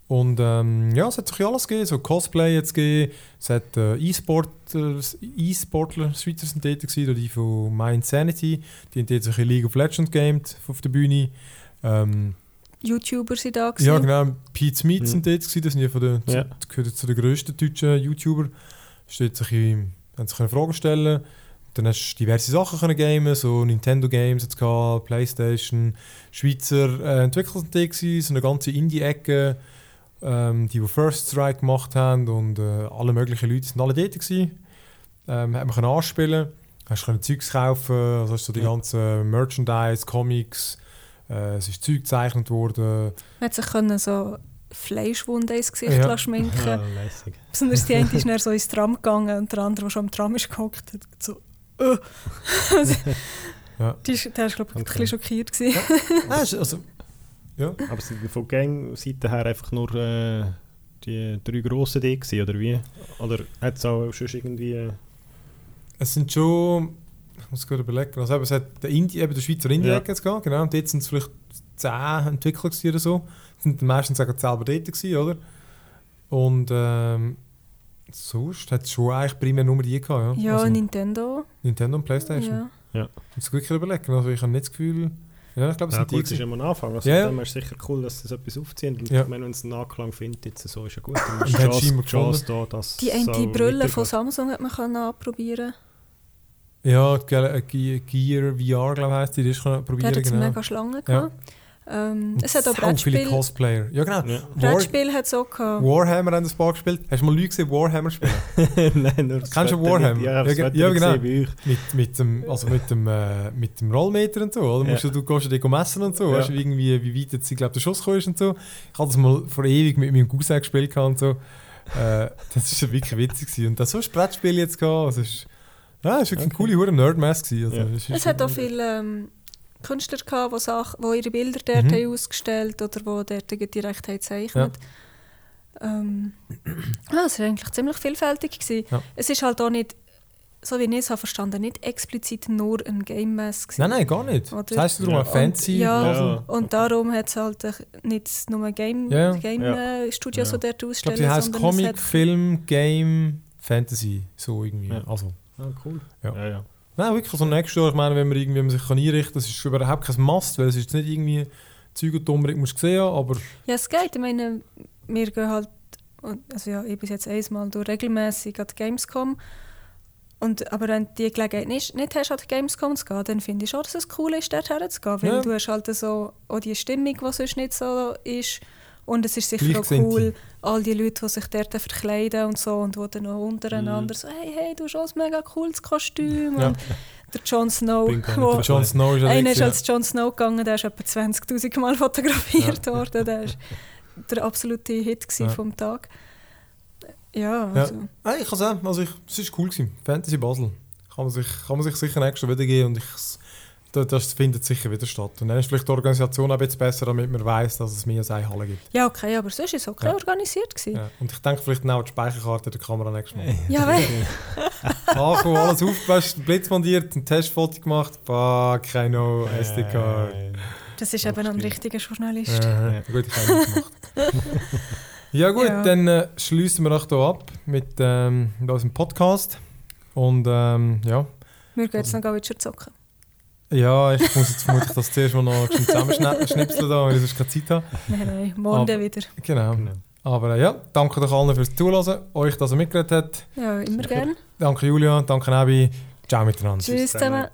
Und ähm, ja, es hat sich alles gegeben, so Cosplay jetzt gegeben, es hat äh, E-Sportler, E-Sportler, Schweizer sind dort gewesen, die von My Insanity, die haben in League of Legends gamed auf der Bühne. Ähm, YouTuber sind da gewesen. ja, genau. Pete Smith Mhm. sind dort gewesen. Das sind ja von den, Ja. zu, gehören zu den grössten deutschen YouTuber. Steht sich in, haben sich können Fragen stellen. Dann hast du diverse Sachen können gamen, so Nintendo Games jetzt gehabt, Playstation, Schweizer äh, Entwickler sind so eine ganze Indie-Ecke, ähm, die, die First Strike gemacht haben und äh, alle möglichen Leute sind alle dort gewesen. Ähm, hat man können anspielen, hast können Zeugs kaufen, also hast so die Ja. ganzen Merchandise, Comics, äh, es ist Zeug gezeichnet worden. Man hat sich können so Fleischwunden ins Gesicht Ja. schminken Ja, lässig. Besonders die eine ist dann so ins Tram gegangen und der andere, der schon am Tram ist gehockt, hat so «Äh». Ja. Die ist, der war, glaube ich, ein Okay. bisschen schockiert. Gewesen. Ah, ist- also, ja. Aber sind von Gang-Seite her einfach nur äh, die drei grossen D gewesen, oder wie? Oder hat es auch schon irgendwie... Äh, Es sind schon, ich muss gerade überlegen, also eben, es hat der, Indie, eben der Schweizer Indie-Ecke jetzt gehabt, genau, und dort sind es vielleicht zehn Entwickler oder so. Sind meistens sogar selber dort gewesen, oder? Und ähm, sonst hat es schon eigentlich primär nur die gehabt, ja. Ja, also, Nintendo. Nintendo und Playstation. Ja. Ich muss wirklich überlegen, also ich habe nicht das Gefühl, ja, ich glaube, es ja sind die gut, das ist immer ein Anfang. Also Ja, ja. ja, ja. ist sicher cool, dass sie so etwas aufziehen. Und Ja. ich meine, wenn es einen Nachklang findet, jetzt so ist ja gut. Dann Und ist die hat Chance, Chance da, dass Die es eine so Brille von. Samsung hat man können anprobieren. Ja, Ge- Ge- Gear VR, glaube ich, heisst die, die ist probieren, hat genau. mega Schlangen gehabt. Ähm, Und es hat auch sau viele Brettspiel. Cosplayer. Ja, genau. Ja. War, Brettspiel hat es auch gehabt. Warhammer haben das paar gespielt. Hast du mal Leute gesehen, Warhammer spielen? Nein, nur das Kennst du Warhammer? nicht. Ja, Ja, ja, genau. mit, mit dem, also mit dem, äh, mit dem Rollmeter und so, oder? Musst Ja. du, du gehst ja dort messen und so, Ja. weißt du, irgendwie, wie weit jetzt, ich glaube, der Schuss gekommen ist und so. Ich habe das mal vor ewig mit meinem Cousin gespielt und so. Äh, das war wirklich witzig. Gewesen. Und das so ein Brettspiel jetzt gehabt, also ist, ja, war wirklich eine Okay. coole hure Nerdmess gewesen. Also, Ja. es ist hat auch viele ähm, Künstler gehabt, die, Sachen, die ihre Bilder dort Mhm. haben ausgestellt oder die dort direkt haben gezeichnet ähm, ah, Es war eigentlich ziemlich vielfältig. Gewesen. Ja. Es ist halt auch nicht, so wie ich es habe verstanden, nicht explizit nur ein Game Mess. gewesen. Nein, nein, gar nicht. Oder? Das heisst darum Ja. fancy. Und- ja. Basel. Und darum hat es halt nicht nur Game, Ja, ja. Game Ja. Äh, Studios, Ja. die dort Ich glaube, ausstellen, sie heisst sondern Comic, Film, Game, Fantasy. So irgendwie. Ja. Also, Ah, cool. Ja. ja, ja. Nein, wirklich, so nächstes Jahr, ich meine, wenn man, irgendwie, wenn man sich kann einrichten kann, das ist überhaupt kein Must, weil es ist nicht irgendwie Zeug und unbedingt musst du sehen, aber Ja, es geht. Ich meine, wir gehen halt, also ja, ich bis jetzt einmal durch regelmäßig an die Gamescom. Und, aber wenn du die Gelegenheit nicht, nicht hast, an die Gamescom zu gehen, dann finde ich schon, dass es cool ist, dort herzugehen. Weil Ja. du hast halt so auch die Stimmung, die sonst nicht so ist. Und es ist sicher auch cool, all die Leute, die sich dort verkleiden und so und die dann noch untereinander Mhm. so «Hey, hey, du hast auch ein mega cooles Kostüm!» Ja. Und der Jon Snow, wo, dabei. Jon Snow ist ja einer ist als Jon Snow gegangen, der ist etwa 20'000 Mal fotografiert worden. Der ist der absolute Hit Ja. vom Tag. Ja, Ja. also... Hey, ich kann sagen, also ich, es war cool. Gewesen. Fantasy Basel. Kann man sich, kann man sich sicher nächstes wieder geben und ich, das, das findet sicher wieder statt. Und dann ist vielleicht die Organisation auch ein bisschen besser, damit man weiß, dass es mehr als eine Halle gibt. Ja, okay, aber sonst war es okay Ja. organisiert. Gewesen. Ja. Und ich denke vielleicht auch die Speicherkarte der Kamera nächstes Mal. Ja, weh. Angekommen, alles aufgepasst, Blitz montiert, ein Testfoto gemacht. Fuck, I know, SD-Card. Das ist eben ein richtiger Journalist. Äh, gut, ich habe nicht gemacht. ja gut, Ja. dann äh, schließen wir doch hier ab mit, ähm, mit unserem Podcast. Und ähm, ja, Wir gehen jetzt noch Witcher zocken. Ja, ich muss jetzt vermutlich das zuerst mal noch zusammenschnipseln, da, weil ich sonst keine Zeit habe. Nein, nein, morgen Aber- wieder. Genau. genau. Aber äh, ja, danke euch allen fürs Zuhören, euch, dass ihr mitgeredet habt. Ja, immer gerne. Danke Julia, danke Abi. Ciao miteinander. Tschüss zusammen.